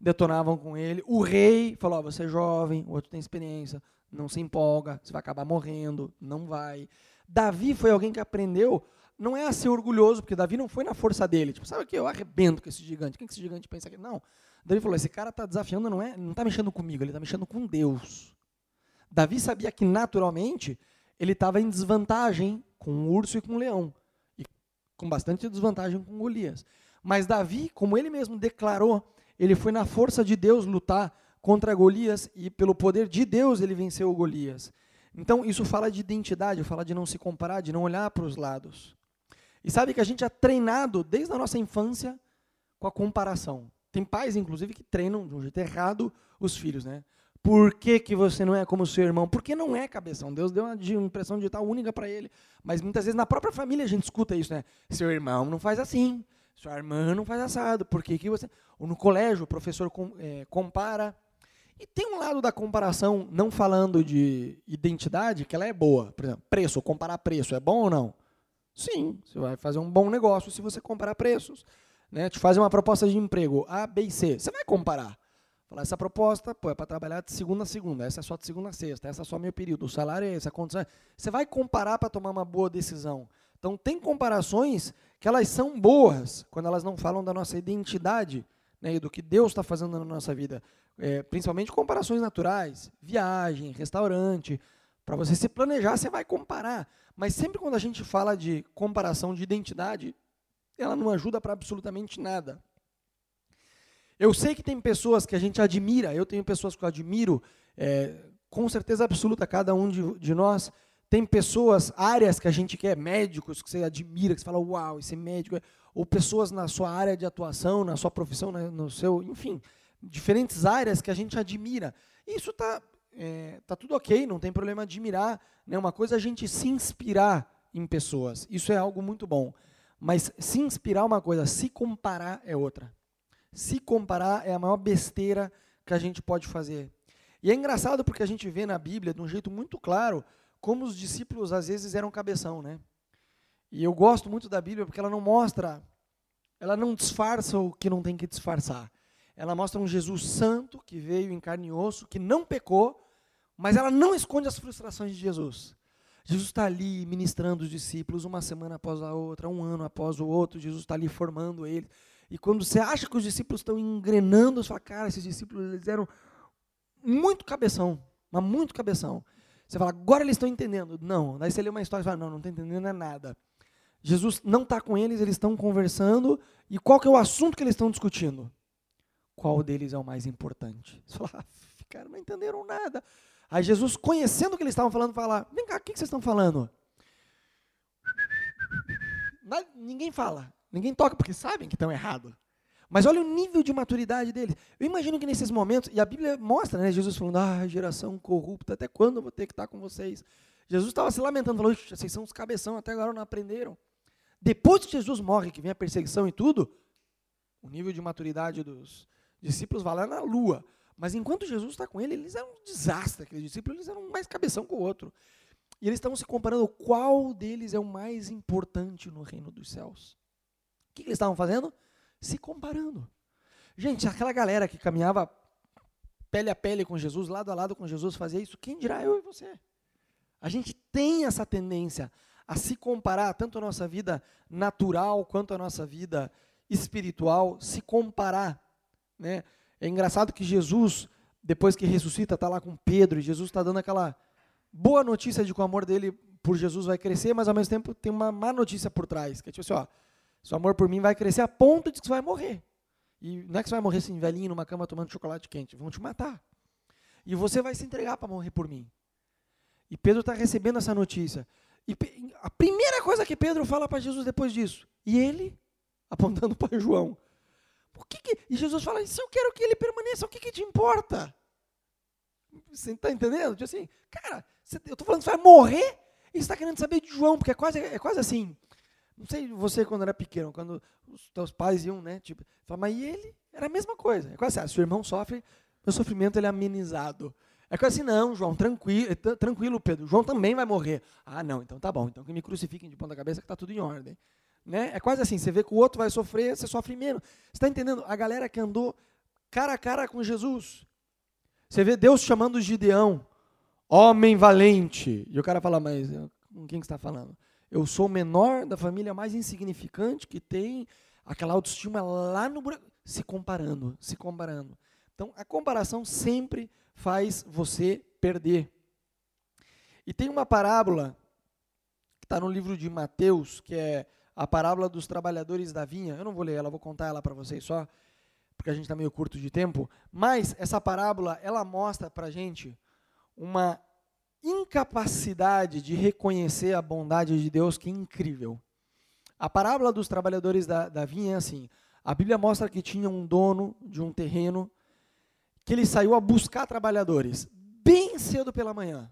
[SPEAKER 1] detonavam com ele. O rei falou: oh, você é jovem, o outro tem experiência, não se empolga, você vai acabar morrendo, não vai. Davi foi alguém que aprendeu não é a ser orgulhoso, porque Davi não foi na força dele. Tipo, sabe o que? Eu arrebento com esse gigante. Quem que esse gigante pensa que. Não. Davi falou: esse cara está desafiando, não é, não está mexendo comigo, ele está mexendo com Deus. Davi sabia que naturalmente ele estava em desvantagem com o urso e com o leão. E com bastante desvantagem com Golias. Mas Davi, como ele mesmo declarou, ele foi na força de Deus lutar contra Golias e pelo poder de Deus ele venceu Golias. Então isso fala de identidade, fala de não se comparar, de não olhar para os lados. E sabe que a gente é treinado desde a nossa infância com a comparação. Tem pais, inclusive, que treinam de um jeito errado os filhos, né? Por que, que você não é como seu irmão? Porque não é cabeção. Deus deu uma impressão digital única para ele. Mas muitas vezes na própria família a gente escuta isso, né? Seu irmão não faz assim, sua irmã não faz assado. Por que, que você. Ou no colégio, o professor com, é, compara. E tem um lado da comparação, não falando de identidade, que ela é boa. Por exemplo, preço, comparar preço, é bom ou não? Sim, você vai fazer um bom negócio se você comparar preços. Né? Te fazer uma proposta de emprego A, B e C. Você vai comparar. Falar, essa proposta pô, é para trabalhar de segunda a segunda, essa é só de segunda a sexta, essa é só meu período, o salário é esse, a condição é... Você vai comparar para tomar uma boa decisão. Então, tem comparações que elas são boas quando elas não falam da nossa identidade né, e do que Deus está fazendo na nossa vida. É, principalmente comparações naturais, viagem, restaurante. Para você se planejar, você vai comparar. Mas sempre quando a gente fala de comparação de identidade, ela não ajuda para absolutamente nada. Eu sei que tem pessoas que a gente admira, eu tenho pessoas que eu admiro, é, com certeza absoluta, cada um de, de, nós. Tem pessoas, áreas que a gente quer, médicos que você admira, que você fala, uau, esse médico. É", ou pessoas na sua área de atuação, na sua profissão, no seu, enfim, diferentes áreas que a gente admira. Isso está é, tá tudo ok, não tem problema admirar. Né? Uma coisa é a gente se inspirar em pessoas, isso é algo muito bom. Mas se inspirar é uma coisa, se comparar é outra. Se comparar é a maior besteira que a gente pode fazer. E é engraçado porque a gente vê na Bíblia, de um jeito muito claro, como os discípulos às vezes eram cabeção, né? E eu gosto muito da Bíblia porque ela não mostra, ela não disfarça o que não tem que disfarçar. Ela mostra um Jesus santo que veio em carne e osso, que não pecou, mas ela não esconde as frustrações de Jesus. Jesus está ali ministrando os discípulos uma semana após a outra, um ano após o outro, Jesus está ali formando eles. E quando você acha que os discípulos estão engrenando, você fala, cara, esses discípulos eles eram muito cabeção, mas muito cabeção. Você fala, agora eles estão entendendo. Não, daí você lê uma história e fala, não, não está entendendo é nada. Jesus não está com eles, eles estão conversando, e qual que é o assunto que eles estão discutindo? Qual deles é o mais importante? Você fala, ah, cara, não entenderam nada. Aí Jesus, conhecendo o que eles estavam falando, fala: Vem cá, o que vocês estão falando? Ninguém fala, ninguém toca, porque sabem que estão errados. Mas olha o nível de maturidade deles. Eu imagino que nesses momentos, e a Bíblia mostra, né, Jesus falando, ah, geração corrupta, até quando eu vou ter que estar com vocês? Jesus estava se lamentando, falou, vocês são os cabeção, até agora não aprenderam. Depois que Jesus morre, que vem a perseguição e tudo, o nível de maturidade dos discípulos vai lá na lua. Mas enquanto Jesus está com ele, eles eram um desastre, aqueles discípulos, eles eram mais cabeção com o outro. E eles estavam se comparando qual deles é o mais importante no reino dos céus. O que, que eles estavam fazendo? Se comparando. Gente, aquela galera que caminhava pele a pele com Jesus, lado a lado com Jesus, fazia isso, quem dirá eu e você? A gente tem essa tendência a se comparar, tanto a nossa vida natural quanto a nossa vida espiritual, se comparar. Né? É engraçado que Jesus, depois que ressuscita, está lá com Pedro, e Jesus está dando aquela boa notícia de que o amor dele por Jesus vai crescer, mas ao mesmo tempo tem uma má notícia por trás, que é tipo assim, ó, seu amor por mim vai crescer a ponto de que você vai morrer. E não é que você vai morrer assim, velhinho, numa cama tomando chocolate quente, vão te matar. E você vai se entregar para morrer por mim. E Pedro está recebendo essa notícia. E a primeira coisa que Pedro fala para Jesus depois disso, e ele, apontando para João, o que, que E Jesus fala: se eu quero que ele permaneça, o que, que te importa? Você está entendendo? Tipo assim, cara, eu estou falando que você vai morrer e você está querendo saber de João, porque é quase, é quase assim. Não sei você quando era pequeno, quando os teus pais iam, né? Tipo, fala, mas ele era a mesma coisa. É quase assim, ah, seu irmão sofre, meu sofrimento ele é amenizado. É quase assim, não, João, tranquilo, tranquilo, Pedro. João também vai morrer. Ah, não, então tá bom. Então que me crucifiquem de ponta cabeça que está tudo em ordem. Né? É quase assim, você vê que o outro vai sofrer, você sofre menos. Você está entendendo? A galera que andou cara a cara com Jesus. Você vê Deus chamando Gideão, homem valente. E o cara fala, mas com quem que está falando? Eu sou o menor da família mais insignificante que tem aquela autoestima lá no buraco. Se comparando, se comparando. Então, a comparação sempre faz você perder. E tem uma parábola que está no livro de Mateus, que é a parábola dos trabalhadores da vinha. Eu não vou ler ela, vou contar ela para vocês só, porque a gente está meio curto de tempo. Mas essa parábola, ela mostra para a gente uma incapacidade de reconhecer a bondade de Deus que é incrível. A parábola dos trabalhadores da, da vinha é assim: a Bíblia mostra que tinha um dono de um terreno que ele saiu a buscar trabalhadores bem cedo pela manhã.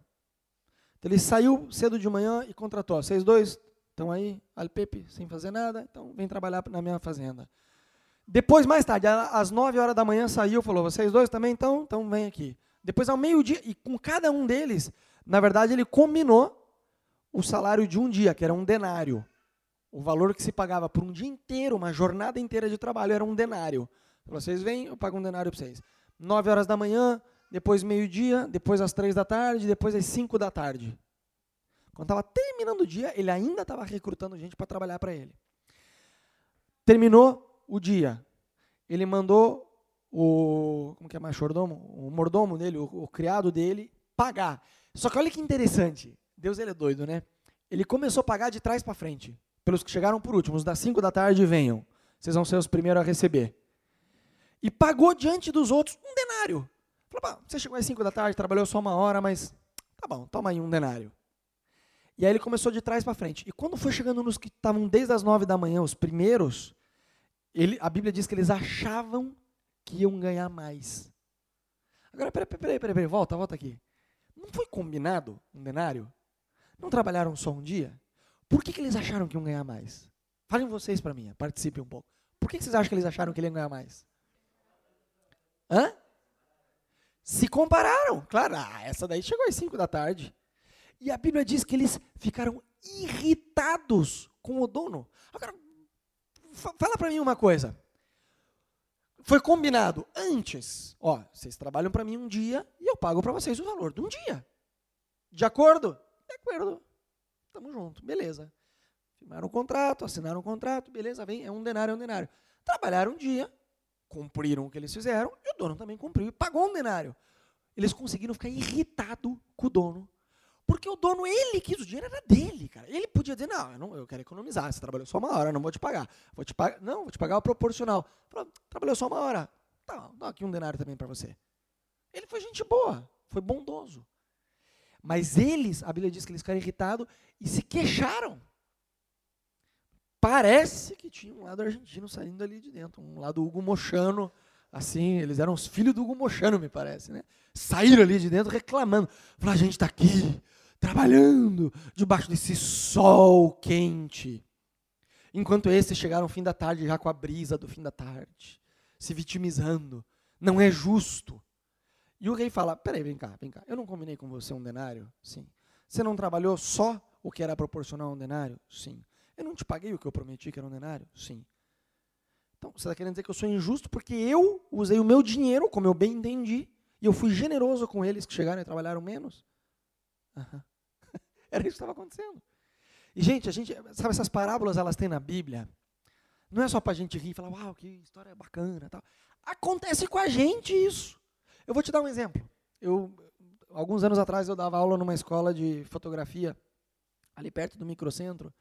[SPEAKER 1] Então ele saiu cedo de manhã e contratou. Vocês dois Estão aí, Alpepe, sem fazer nada, então vem trabalhar na minha fazenda. Depois, mais tarde, às 9 horas da manhã, saiu falou: vocês dois também, então, então vem aqui. Depois, ao meio-dia, e com cada um deles, na verdade, ele combinou o salário de um dia, que era um denário. O valor que se pagava por um dia inteiro, uma jornada inteira de trabalho, era um denário. Vocês vêm, eu pago um denário para vocês. 9 horas da manhã, depois meio-dia, depois às três da tarde, depois às 5 da tarde. Quando estava terminando o dia, ele ainda estava recrutando gente para trabalhar para ele. Terminou o dia. Ele mandou o. Como que é mais? Mordomo? O mordomo dele, o, o criado dele, pagar. Só que olha que interessante. Deus ele é doido, né? Ele começou a pagar de trás para frente. Pelos que chegaram por último. Os das 5 da tarde venham. Vocês vão ser os primeiros a receber. e pagou diante dos outros um denário. Falou, você chegou às 5 da tarde, trabalhou só uma hora, mas tá bom, toma aí um denário. E aí ele começou de trás para frente. E quando foi chegando nos que estavam desde as 9 da manhã, os primeiros, ele, a Bíblia diz que eles achavam que iam ganhar mais. Agora, peraí, peraí, peraí, peraí, volta, volta aqui. Não foi combinado um denário? Não trabalharam só um dia? Por que, que eles acharam que iam ganhar mais? Falem vocês para mim, participem um pouco. Por que, que vocês acham que eles acharam que iam ganhar mais? Hã? Se compararam. Claro, ah, essa daí chegou às 5 da tarde. E a Bíblia diz que eles ficaram irritados com o dono. Agora, fala para mim uma coisa. Foi combinado antes. Ó, vocês trabalham para mim um dia e eu pago para vocês o valor de um dia. De acordo? De acordo. Tamo junto. Beleza. Firmaram o contrato, assinaram o contrato, beleza, vem, é um denário, é um denário. Trabalharam um dia, cumpriram o que eles fizeram, e o dono também cumpriu e pagou um denário. Eles conseguiram ficar irritados com o dono. Porque o dono, ele quis, o dinheiro era dele, cara. Ele podia dizer, não, eu, não, eu quero economizar, você trabalhou só uma hora, não vou te pagar. Vou te pagar, não, vou te pagar o proporcional. Falou, trabalhou só uma hora, tá, dá aqui um denário também para você. Ele foi gente boa, foi bondoso. Mas eles, a Bíblia diz que eles ficaram irritados e se queixaram. Parece que tinha um lado argentino saindo ali de dentro, um lado Hugo Mochano, assim, eles eram os filhos do Hugo Mochano, me parece, né? Saíram ali de dentro reclamando. Falaram, a gente está aqui, trabalhando, debaixo desse sol quente. Enquanto esses chegaram ao fim da tarde, já com a brisa do fim da tarde, se vitimizando. Não é justo. E o rei fala: peraí, vem cá, vem cá. Eu não combinei com você um denário? Sim. Você não trabalhou só o que era proporcional a um denário? Sim. Eu não te paguei o que eu prometi que era um denário? Sim. Então, você está querendo dizer que eu sou injusto porque eu usei o meu dinheiro, como eu bem entendi, e eu fui generoso com eles que chegaram e trabalharam menos? Uhum. Era isso que estava acontecendo. E, gente, a gente, sabe, essas parábolas elas têm na Bíblia. Não é só para a gente rir e falar, uau, que história bacana. Tal. Acontece com a gente isso. Eu vou te dar um exemplo. Eu, alguns anos atrás eu dava aula numa escola de fotografia ali perto do microcentro.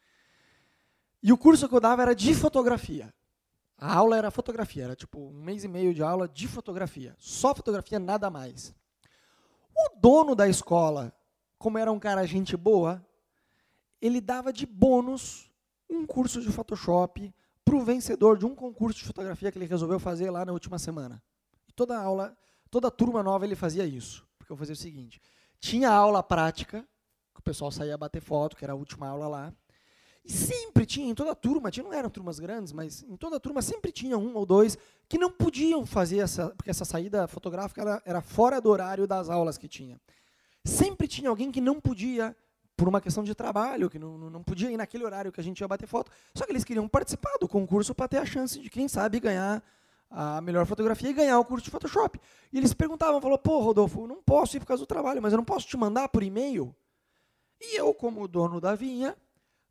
[SPEAKER 1] E o curso que eu dava era de fotografia. A aula era fotografia, era tipo um mês e meio de aula de fotografia. Só fotografia, nada mais. O dono da escola, como era um cara gente boa, ele dava de bônus um curso de Photoshop para o vencedor de um concurso de fotografia que ele resolveu fazer lá na última semana. Toda aula Toda turma nova ele fazia isso. Porque eu fazia o seguinte: tinha aula prática, que o pessoal saía bater foto, que era a última aula lá. E sempre tinha, em toda a turma, tinha, não eram turmas grandes, mas em toda a turma sempre tinha um ou dois que não podiam fazer essa, porque essa saída fotográfica era, era fora do horário das aulas que tinha. Sempre tinha alguém que não podia, por uma questão de trabalho, que não, não podia ir naquele horário que a gente ia bater foto. Só que eles queriam participar do concurso para ter a chance de, quem sabe, ganhar a melhor fotografia e ganhar o curso de Photoshop. E eles perguntavam, falou, pô, Rodolfo, não posso ir por causa do trabalho, mas eu não posso te mandar por e-mail? E eu, como dono da vinha,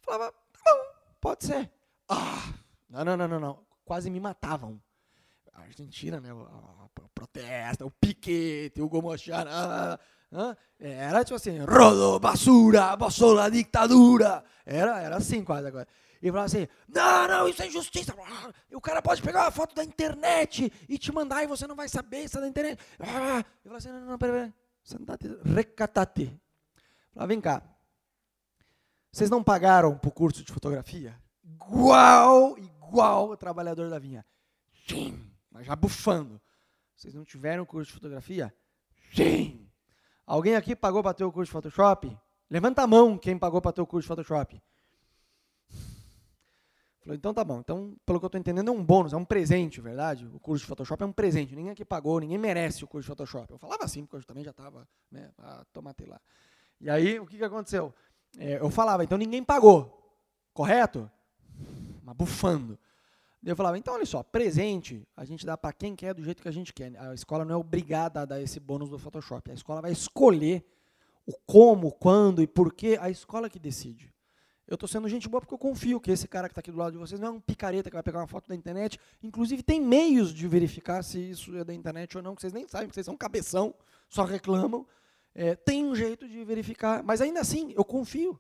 [SPEAKER 1] falava, tá bom, pode ser. Ah, não, não, não, não, não. Quase me matavam. A Argentina, né, a, protesta, o piquete, o Gomochara, era tipo assim, rodo, basura, basura, ditadura. Era, era assim quase agora e falava assim: não, não, isso é injustiça. O cara pode pegar uma foto da internet e te mandar e você não vai saber se é da internet. Eu falava assim: não, não, peraí, peraí. Recatate. Falava, vem cá. Vocês não pagaram para o curso de fotografia? Igual, igual o trabalhador da vinha. Sim, mas já bufando. Vocês não tiveram curso de fotografia? Sim. Alguém aqui pagou para ter o curso de Photoshop? Levanta a mão quem pagou para ter o curso de Photoshop. Falou, então tá bom. Então, pelo que eu estou entendendo, é um bônus, é um presente, verdade? O curso de Photoshop é um presente. Ninguém aqui pagou, ninguém merece o curso de Photoshop. Eu falava assim, porque eu também já estava, né, a tomate lá. E aí, o que, que aconteceu? É, eu falava, então ninguém pagou, correto? Mas bufando. Eu falava, então olha só, presente a gente dá para quem quer do jeito que a gente quer. A escola não é obrigada a dar esse bônus do Photoshop. A escola vai escolher o como, quando e por que a escola que decide. Eu estou sendo gente boa porque eu confio que esse cara que está aqui do lado de vocês não é um picareta que vai pegar uma foto da internet. Inclusive, tem meios de verificar se isso é da internet ou não, que vocês nem sabem, que vocês são cabeção, só reclamam. É, tem um jeito de verificar, mas ainda assim, eu confio.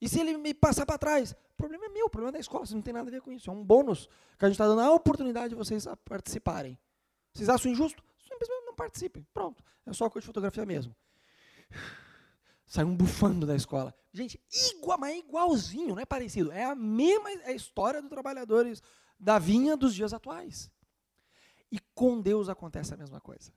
[SPEAKER 1] E se ele me passar para trás? O problema é meu, o problema é da escola, você não tem nada a ver com isso. É um bônus que a gente está dando a oportunidade de vocês participarem. Vocês acham injusto? Simplesmente não participem. Pronto. É só coisa de fotografia mesmo. Saiu um bufando da escola. Gente, igual, mas é igualzinho, não é parecido. É a mesma é a história dos trabalhadores da vinha dos dias atuais. E com Deus acontece a mesma coisa.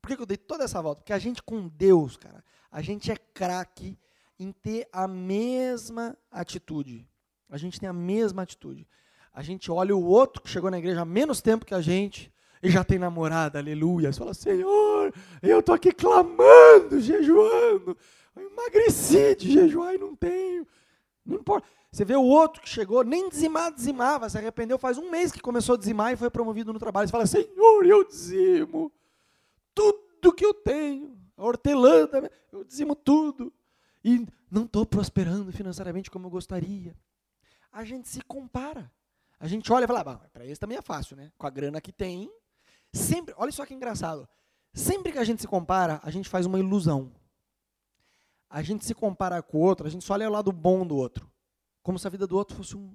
[SPEAKER 1] Por que eu dei toda essa volta? Porque a gente com Deus, cara, a gente é craque em ter a mesma atitude. A gente tem a mesma atitude. A gente olha o outro que chegou na igreja há menos tempo que a gente e já tem namorada, aleluia. Você fala, Senhor, eu estou aqui clamando, jejuando. Eu emagreci de jejuar e não tenho. Não importa. Você vê o outro que chegou, nem dizimar, dizimava, se arrependeu, faz um mês que começou a dizimar e foi promovido no trabalho. Você fala, Senhor, eu dizimo tudo que eu tenho. A hortelã eu dizimo tudo. E não estou prosperando financeiramente como eu gostaria. A gente se compara. A gente olha e fala, ah, para eles também é fácil, né? Com a grana que tem. Sempre, olha só que engraçado. Sempre que a gente se compara, a gente faz uma ilusão. A gente se compara com o outro, a gente só olha o lado bom do outro como se a vida do outro fosse um,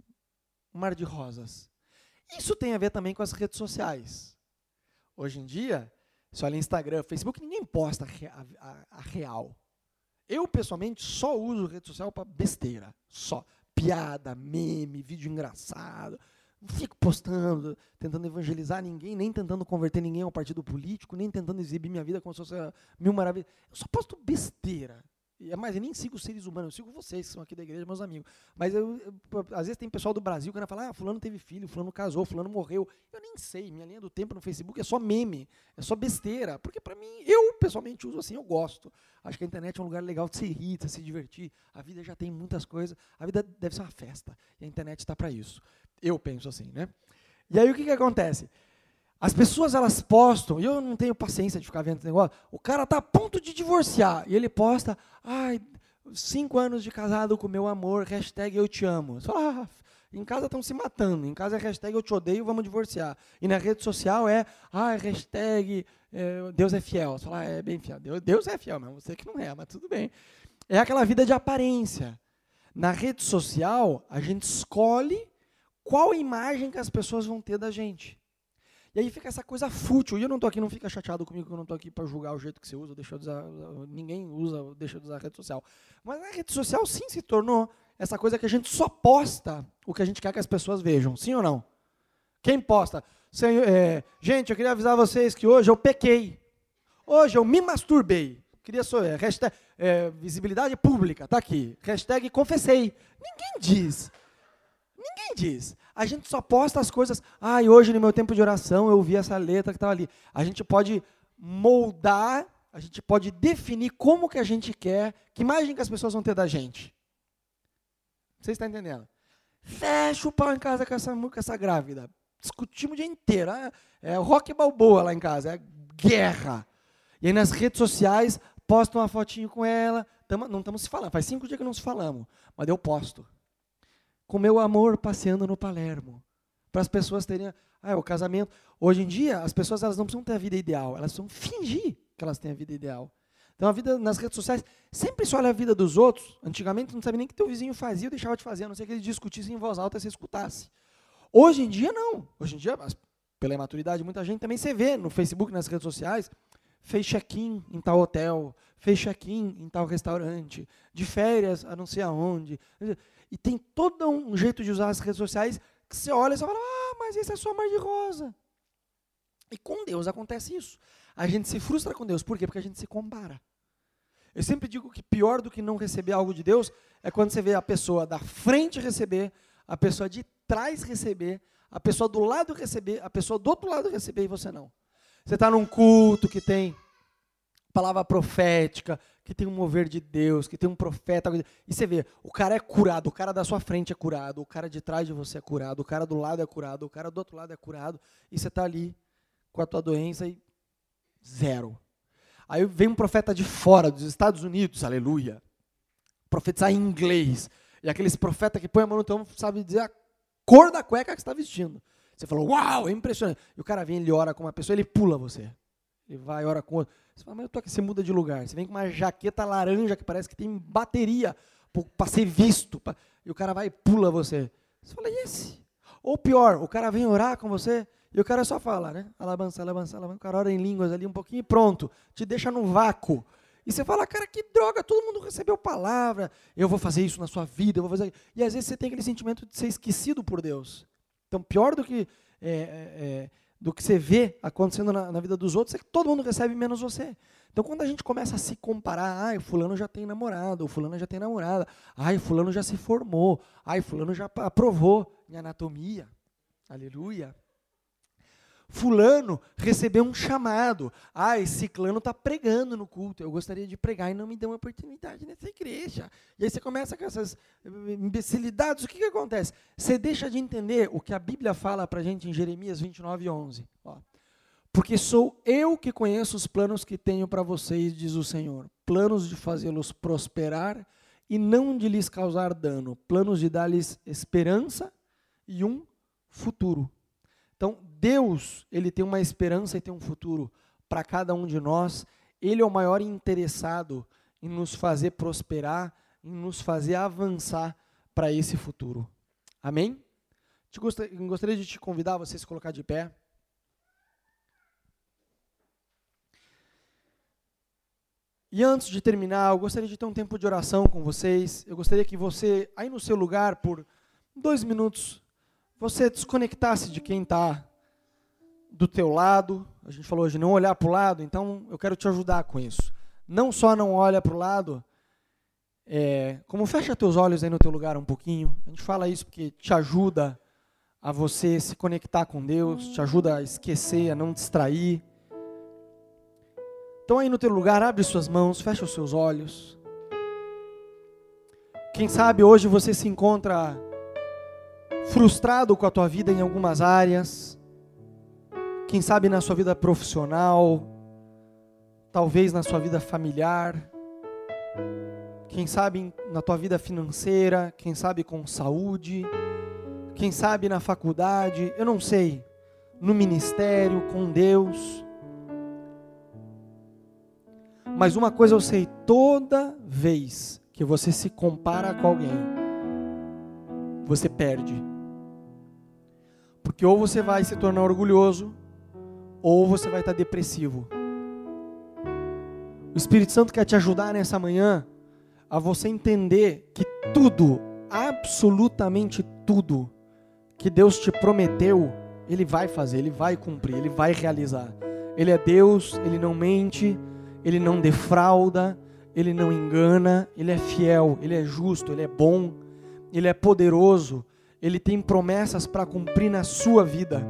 [SPEAKER 1] mar de rosas. Isso tem a ver também com as redes sociais. Hoje em dia, se olha Instagram, Facebook, ninguém posta a, a, a real. Eu, pessoalmente, só uso rede social para besteira. Só. Piada, meme, vídeo engraçado. Não fico postando, tentando evangelizar ninguém, nem tentando converter ninguém ao partido político, nem tentando exibir minha vida como se fosse mil maravilhas. Eu só posto besteira. É mais, eu nem sigo seres humanos, eu sigo vocês que são aqui da igreja, meus amigos. Mas eu, eu, às vezes tem pessoal do Brasil que vai falar, ah, fulano teve filho, fulano casou, fulano morreu. Eu nem sei, minha linha do tempo no Facebook é só meme, é só besteira. Porque para mim, eu pessoalmente uso assim, eu gosto. Acho que a internet é um lugar legal de se rir, de se divertir. A vida já tem muitas coisas, a vida deve ser uma festa. E a internet está para isso. Eu penso assim, né? E aí o que, que acontece? As pessoas elas postam, e eu não tenho paciência de ficar vendo esse negócio. O cara tá a ponto de divorciar e ele posta, ai, cinco anos de casado com meu amor, hashtag eu te amo. Fala, ah, em casa estão se matando, em casa é hashtag eu te odeio, vamos divorciar. E na rede social é, ai, hashtag é, Deus é fiel. Fala, ah, é bem fiel. Deus, Deus é fiel, mas você que não é, mas tudo bem. É aquela vida de aparência. Na rede social, a gente escolhe qual imagem que as pessoas vão ter da gente. E aí fica essa coisa fútil. E eu não estou aqui, não fica chateado comigo que eu não estou aqui para julgar o jeito que você usa, deixa de usar, ninguém usa, deixa de usar a rede social. Mas a rede social sim se tornou essa coisa que a gente só posta o que a gente quer que as pessoas vejam, sim ou não? Quem posta? Senhor, é, gente, eu queria avisar vocês que hoje eu pequei. Hoje eu me masturbei. Queria só, é, hashtag, é, visibilidade pública, tá aqui. Hashtag confessei. Ninguém diz. Ninguém diz. A gente só posta as coisas. Ah, e hoje no meu tempo de oração eu vi essa letra que estava ali. A gente pode moldar, a gente pode definir como que a gente quer, que imagem que as pessoas vão ter da gente. Vocês estão entendendo? Fecha o pau em casa com essa, com essa grávida. Discutimos o dia inteiro. Ah, é rock balboa lá em casa, é guerra. E aí nas redes sociais postam uma fotinho com ela. Tamo, não estamos se falando, faz cinco dias que não se falamos, mas eu posto com meu amor passeando no Palermo. Para as pessoas terem ah, o casamento. Hoje em dia, as pessoas elas não precisam ter a vida ideal, elas precisam fingir que elas têm a vida ideal. Então a vida nas redes sociais sempre se olha a vida dos outros. Antigamente não sabia nem que teu vizinho fazia ou deixava de fazer, a não ser que ele discutisse em voz alta e você escutasse. Hoje em dia não. Hoje em dia, pela imaturidade, muita gente também se vê no Facebook, nas redes sociais, fez check-in em tal hotel, fez check-in em tal restaurante, de férias, a não sei aonde. E tem todo um jeito de usar as redes sociais que você olha e você fala, ah, mas esse é só mar de rosa. E com Deus acontece isso. A gente se frustra com Deus. Por quê? Porque a gente se compara. Eu sempre digo que pior do que não receber algo de Deus é quando você vê a pessoa da frente receber, a pessoa de trás receber, a pessoa do lado receber, a pessoa do outro lado receber e você não. Você está num culto que tem palavra profética, que tem um mover de Deus, que tem um profeta. E você vê, o cara é curado, o cara da sua frente é curado, o cara de trás de você é curado, o cara do lado é curado, o cara do outro lado é curado, e você está ali com a tua doença e zero. Aí vem um profeta de fora, dos Estados Unidos, aleluia, profetizar em inglês. E aqueles profetas que põe a mão no teu sabe dizer a cor da cueca que está vestindo. Você falou, uau, é impressionante. E o cara vem, ele ora com uma pessoa, ele pula você. Ele vai, ora com outro. Você fala, mas eu tô aqui, você muda de lugar. Você vem com uma jaqueta laranja que parece que tem bateria para ser visto. Pra... E o cara vai e pula você. Você fala, e esse? Ou pior, o cara vem orar com você E o cara só fala, né? Alabança, alabança, alabança. O cara ora em línguas ali um pouquinho e pronto. Te deixa no vácuo. E você fala, cara, que droga, todo mundo recebeu palavra. Eu vou fazer isso na sua vida, eu vou fazer. E às vezes você tem aquele sentimento de ser esquecido por Deus. Então, pior do que, é, é, é do que você vê acontecendo na, na, vida dos outros é que todo mundo recebe menos você. Então, quando a gente começa a se comparar, ai, fulano já tem namorado, o fulano já tem namorada, ai, fulano já se formou, ai, fulano já aprovou em anatomia. Aleluia. Fulano recebeu um chamado. Ah, esse ciclano está pregando no culto. Eu gostaria de pregar e não me deu uma oportunidade nessa igreja. E aí você começa com essas imbecilidades. O que, que acontece? Você deixa de entender o que a Bíblia fala para a gente em Jeremias 29, 11. Ó. Porque sou eu que conheço os planos que tenho para vocês, diz o Senhor. Planos de fazê-los prosperar e não de lhes causar dano. Planos de dar-lhes esperança e um futuro. Então, Deus, ele tem uma esperança e tem um futuro para cada um de nós. Ele é o maior interessado em nos fazer prosperar, em nos fazer avançar para esse futuro. Amém? Gostaria de te convidar a você se colocar de pé. E antes de terminar, eu gostaria de ter um tempo de oração com vocês. Eu gostaria que você, aí no seu lugar, por dois minutos, você desconectasse de quem está do teu lado. A gente falou hoje, não olhar para o lado, então eu quero te ajudar com isso. Não só não olha para o lado, é, como fecha teus olhos aí no teu lugar um pouquinho. A gente fala isso porque te ajuda a você se conectar com Deus, te ajuda a esquecer, a não distrair. Então aí no teu lugar, abre suas mãos, fecha os seus olhos. Quem sabe hoje você se encontra frustrado com a tua vida em algumas áreas, quem sabe na sua vida profissional, talvez na sua vida familiar, quem sabe na tua vida financeira, quem sabe com saúde, quem sabe na faculdade, eu não sei, no ministério, com Deus. Mas uma coisa eu sei, toda vez que você se compara com alguém, você perde. Porque ou você vai se tornar orgulhoso, ou você vai estar depressivo. O Espírito Santo quer te ajudar nessa manhã a você entender que tudo, absolutamente tudo, que Deus te prometeu, Ele vai fazer, Ele vai cumprir, Ele vai realizar. Ele é Deus, Ele não mente, Ele não defrauda, Ele não engana, Ele é fiel, Ele é justo, Ele é bom, Ele é poderoso ele tem promessas para cumprir na sua vida.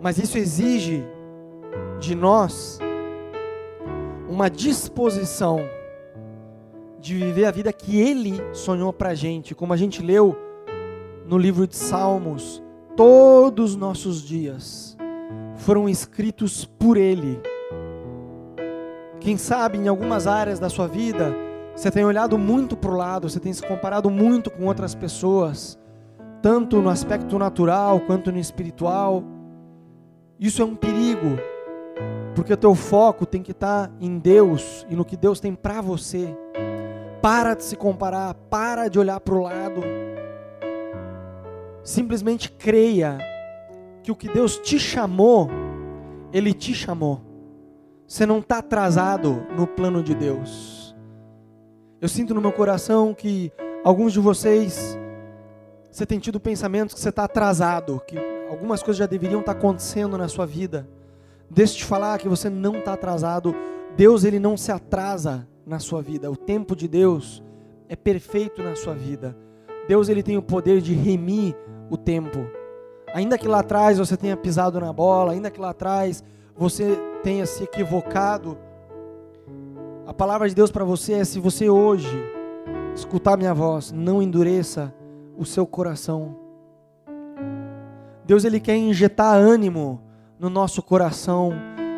[SPEAKER 1] Mas isso exige de nós uma disposição de viver a vida que Ele sonhou para a gente, como a gente leu no livro de Salmos, todos os nossos dias foram escritos por Ele. Quem sabe em algumas áreas da sua vida, você tem olhado muito para o lado, você tem se comparado muito com outras pessoas, tanto no aspecto natural quanto no espiritual. Isso é um perigo, porque o teu foco tem que estar em Deus e no que Deus tem para você. Para de se comparar, para de olhar para o lado. Simplesmente creia que o que Deus te chamou, Ele te chamou. Você não está atrasado no plano de Deus. Eu sinto no meu coração que alguns de vocês você tem tido pensamentos que você está atrasado, que algumas coisas já deveriam estar tá acontecendo na sua vida. Deixa eu te falar que você não está atrasado. Deus ele não se atrasa na sua vida. O tempo de Deus é perfeito na sua vida. Deus ele tem o poder de remir o tempo. Ainda que lá atrás você tenha pisado na bola, ainda que lá atrás você tenha se equivocado, a palavra de Deus para você é: se você hoje escutar minha voz, não endureça o seu coração. Deus ele quer injetar ânimo no nosso coração.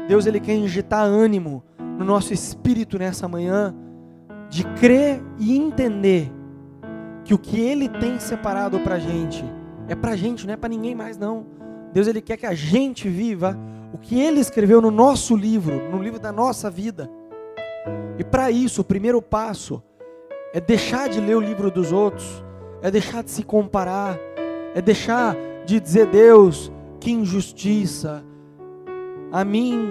[SPEAKER 1] Deus ele quer injetar ânimo no nosso espírito nessa manhã de crer e entender que o que ele tem separado para gente é para gente, não é para ninguém mais não. Deus ele quer que a gente viva o que ele escreveu no nosso livro, no livro da nossa vida. E para isso, o primeiro passo é deixar de ler o livro dos outros, é deixar de se comparar, é deixar de dizer, Deus, que injustiça. A mim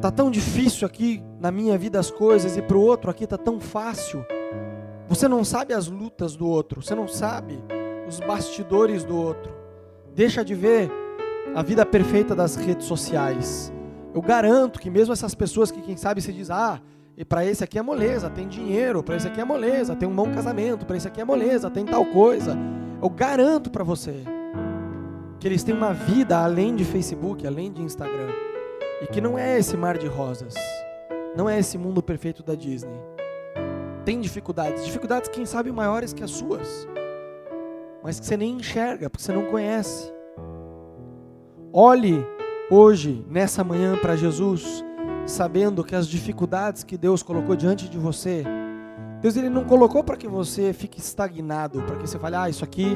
[SPEAKER 1] tá tão difícil aqui na minha vida as coisas e para o outro aqui tá tão fácil. Você não sabe as lutas do outro, você não sabe os bastidores do outro. Deixa de ver a vida perfeita das redes sociais. Eu garanto que mesmo essas pessoas que quem sabe se diz, ah, e para esse aqui é moleza, tem dinheiro, para esse aqui é moleza, tem um bom casamento, para esse aqui é moleza, tem tal coisa. Eu garanto para você que eles têm uma vida além de Facebook, além de Instagram. E que não é esse mar de rosas. Não é esse mundo perfeito da Disney. Tem dificuldades, dificuldades quem sabe maiores que as suas. Mas que você nem enxerga, porque você não conhece. Olhe hoje, nessa manhã, para Jesus sabendo que as dificuldades que Deus colocou diante de você, Deus ele não colocou para que você fique estagnado, para que você fale, ah, isso aqui,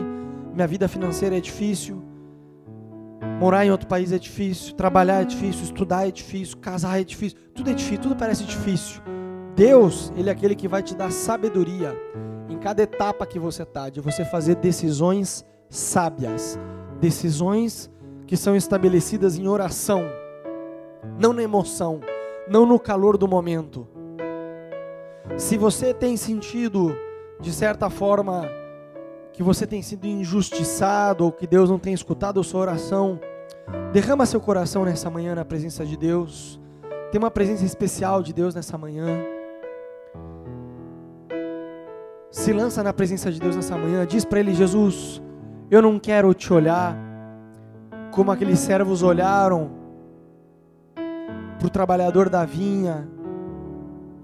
[SPEAKER 1] minha vida financeira é difícil, morar em outro país é difícil, trabalhar é difícil, estudar é difícil, casar é difícil, tudo é difícil, tudo parece difícil. Deus, ele é aquele que vai te dar sabedoria em cada etapa que você está, de você fazer decisões sábias, decisões que são estabelecidas em oração, não na emoção, não no calor do momento. Se você tem sentido, de certa forma, que você tem sido injustiçado ou que Deus não tem escutado a sua oração, derrama seu coração nessa manhã na presença de Deus. Tem uma presença especial de Deus nessa manhã. Se lança na presença de Deus nessa manhã, diz para ele: Jesus, eu não quero te olhar como aqueles servos olharam para o trabalhador da vinha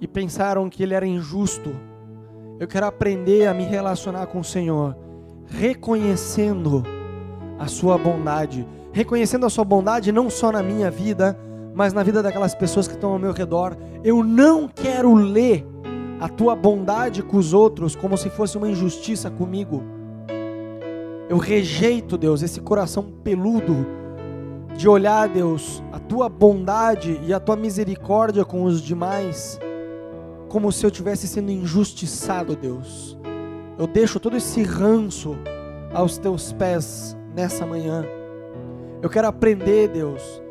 [SPEAKER 1] e pensaram que ele era injusto. Eu quero aprender a me relacionar com o Senhor, reconhecendo a sua bondade, reconhecendo a sua bondade não só na minha vida, mas na vida daquelas pessoas que estão ao meu redor. Eu não quero ler a tua bondade com os outros como se fosse uma injustiça comigo. Eu rejeito, Deus, esse coração peludo de olhar, Deus, a tua bondade e a tua misericórdia com os demais, como se eu estivesse sendo injustiçado, Deus. Eu deixo todo esse ranço aos teus pés nessa manhã. Eu quero aprender, Deus,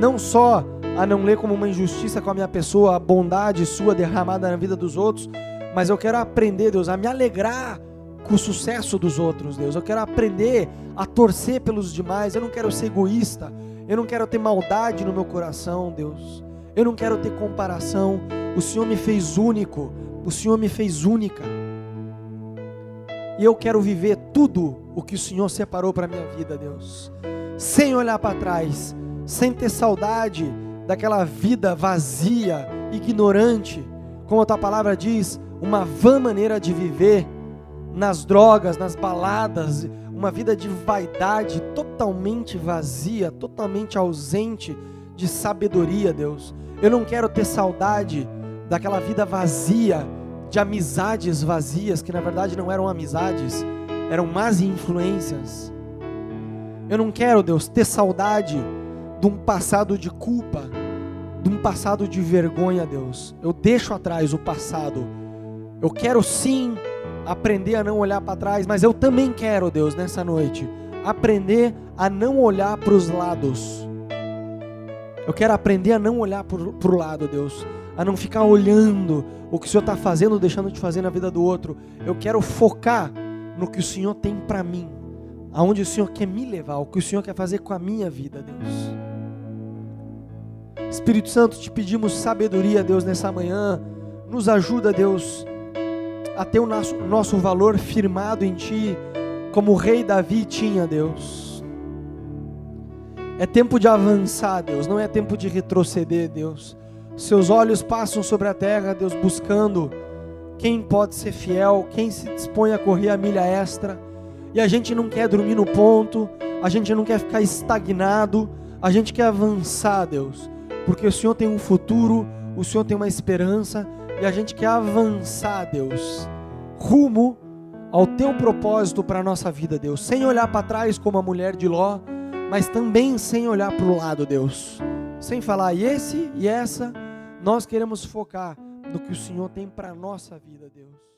[SPEAKER 1] não só a não ler como uma injustiça com a minha pessoa, a bondade sua derramada na vida dos outros, mas eu quero aprender, Deus, a me alegrar com o sucesso dos outros, Deus. Eu quero aprender a torcer pelos demais. Eu não quero ser egoísta. Eu não quero ter maldade no meu coração, Deus. Eu não quero ter comparação. O Senhor me fez único. O Senhor me fez única. E eu quero viver tudo o que o Senhor separou para minha vida, Deus. Sem olhar para trás, sem ter saudade daquela vida vazia, ignorante, como a tua palavra diz, uma vã maneira de viver nas drogas, nas baladas, uma vida de vaidade totalmente vazia, totalmente ausente de sabedoria, Deus. Eu não quero ter saudade daquela vida vazia, de amizades vazias, que na verdade não eram amizades, eram más influências. Eu não quero, Deus, ter saudade de um passado de culpa, de um passado de vergonha, Deus. Eu deixo atrás o passado. Eu quero sim aprender a não olhar para trás, mas eu também quero, Deus, nessa noite, aprender a não olhar para os lados. Eu quero aprender a não olhar para o lado, Deus, a não ficar olhando o que o Senhor está fazendo deixando de fazer na vida do outro. Eu quero focar no que o Senhor tem para mim, aonde o Senhor quer me levar, o que o Senhor quer fazer com a minha vida, Deus. Espírito Santo, te pedimos sabedoria, Deus, nessa manhã. Nos ajuda, Deus, a ter o nosso, nosso valor firmado em Ti, como o rei Davi tinha, Deus. É tempo de avançar, Deus, não é tempo de retroceder, Deus. Seus olhos passam sobre a terra, Deus, buscando quem pode ser fiel, quem se dispõe a correr a milha extra. E a gente não quer dormir no ponto, a gente não quer ficar estagnado, a gente quer avançar, Deus, porque o Senhor tem um futuro, o Senhor tem uma esperança e a gente quer avançar, Deus, rumo ao teu propósito para a nossa vida, Deus, sem olhar para trás como a mulher de Ló, mas também sem olhar para o lado, Deus, sem falar e esse e essa, nós queremos focar no que o Senhor tem para a nossa vida, Deus.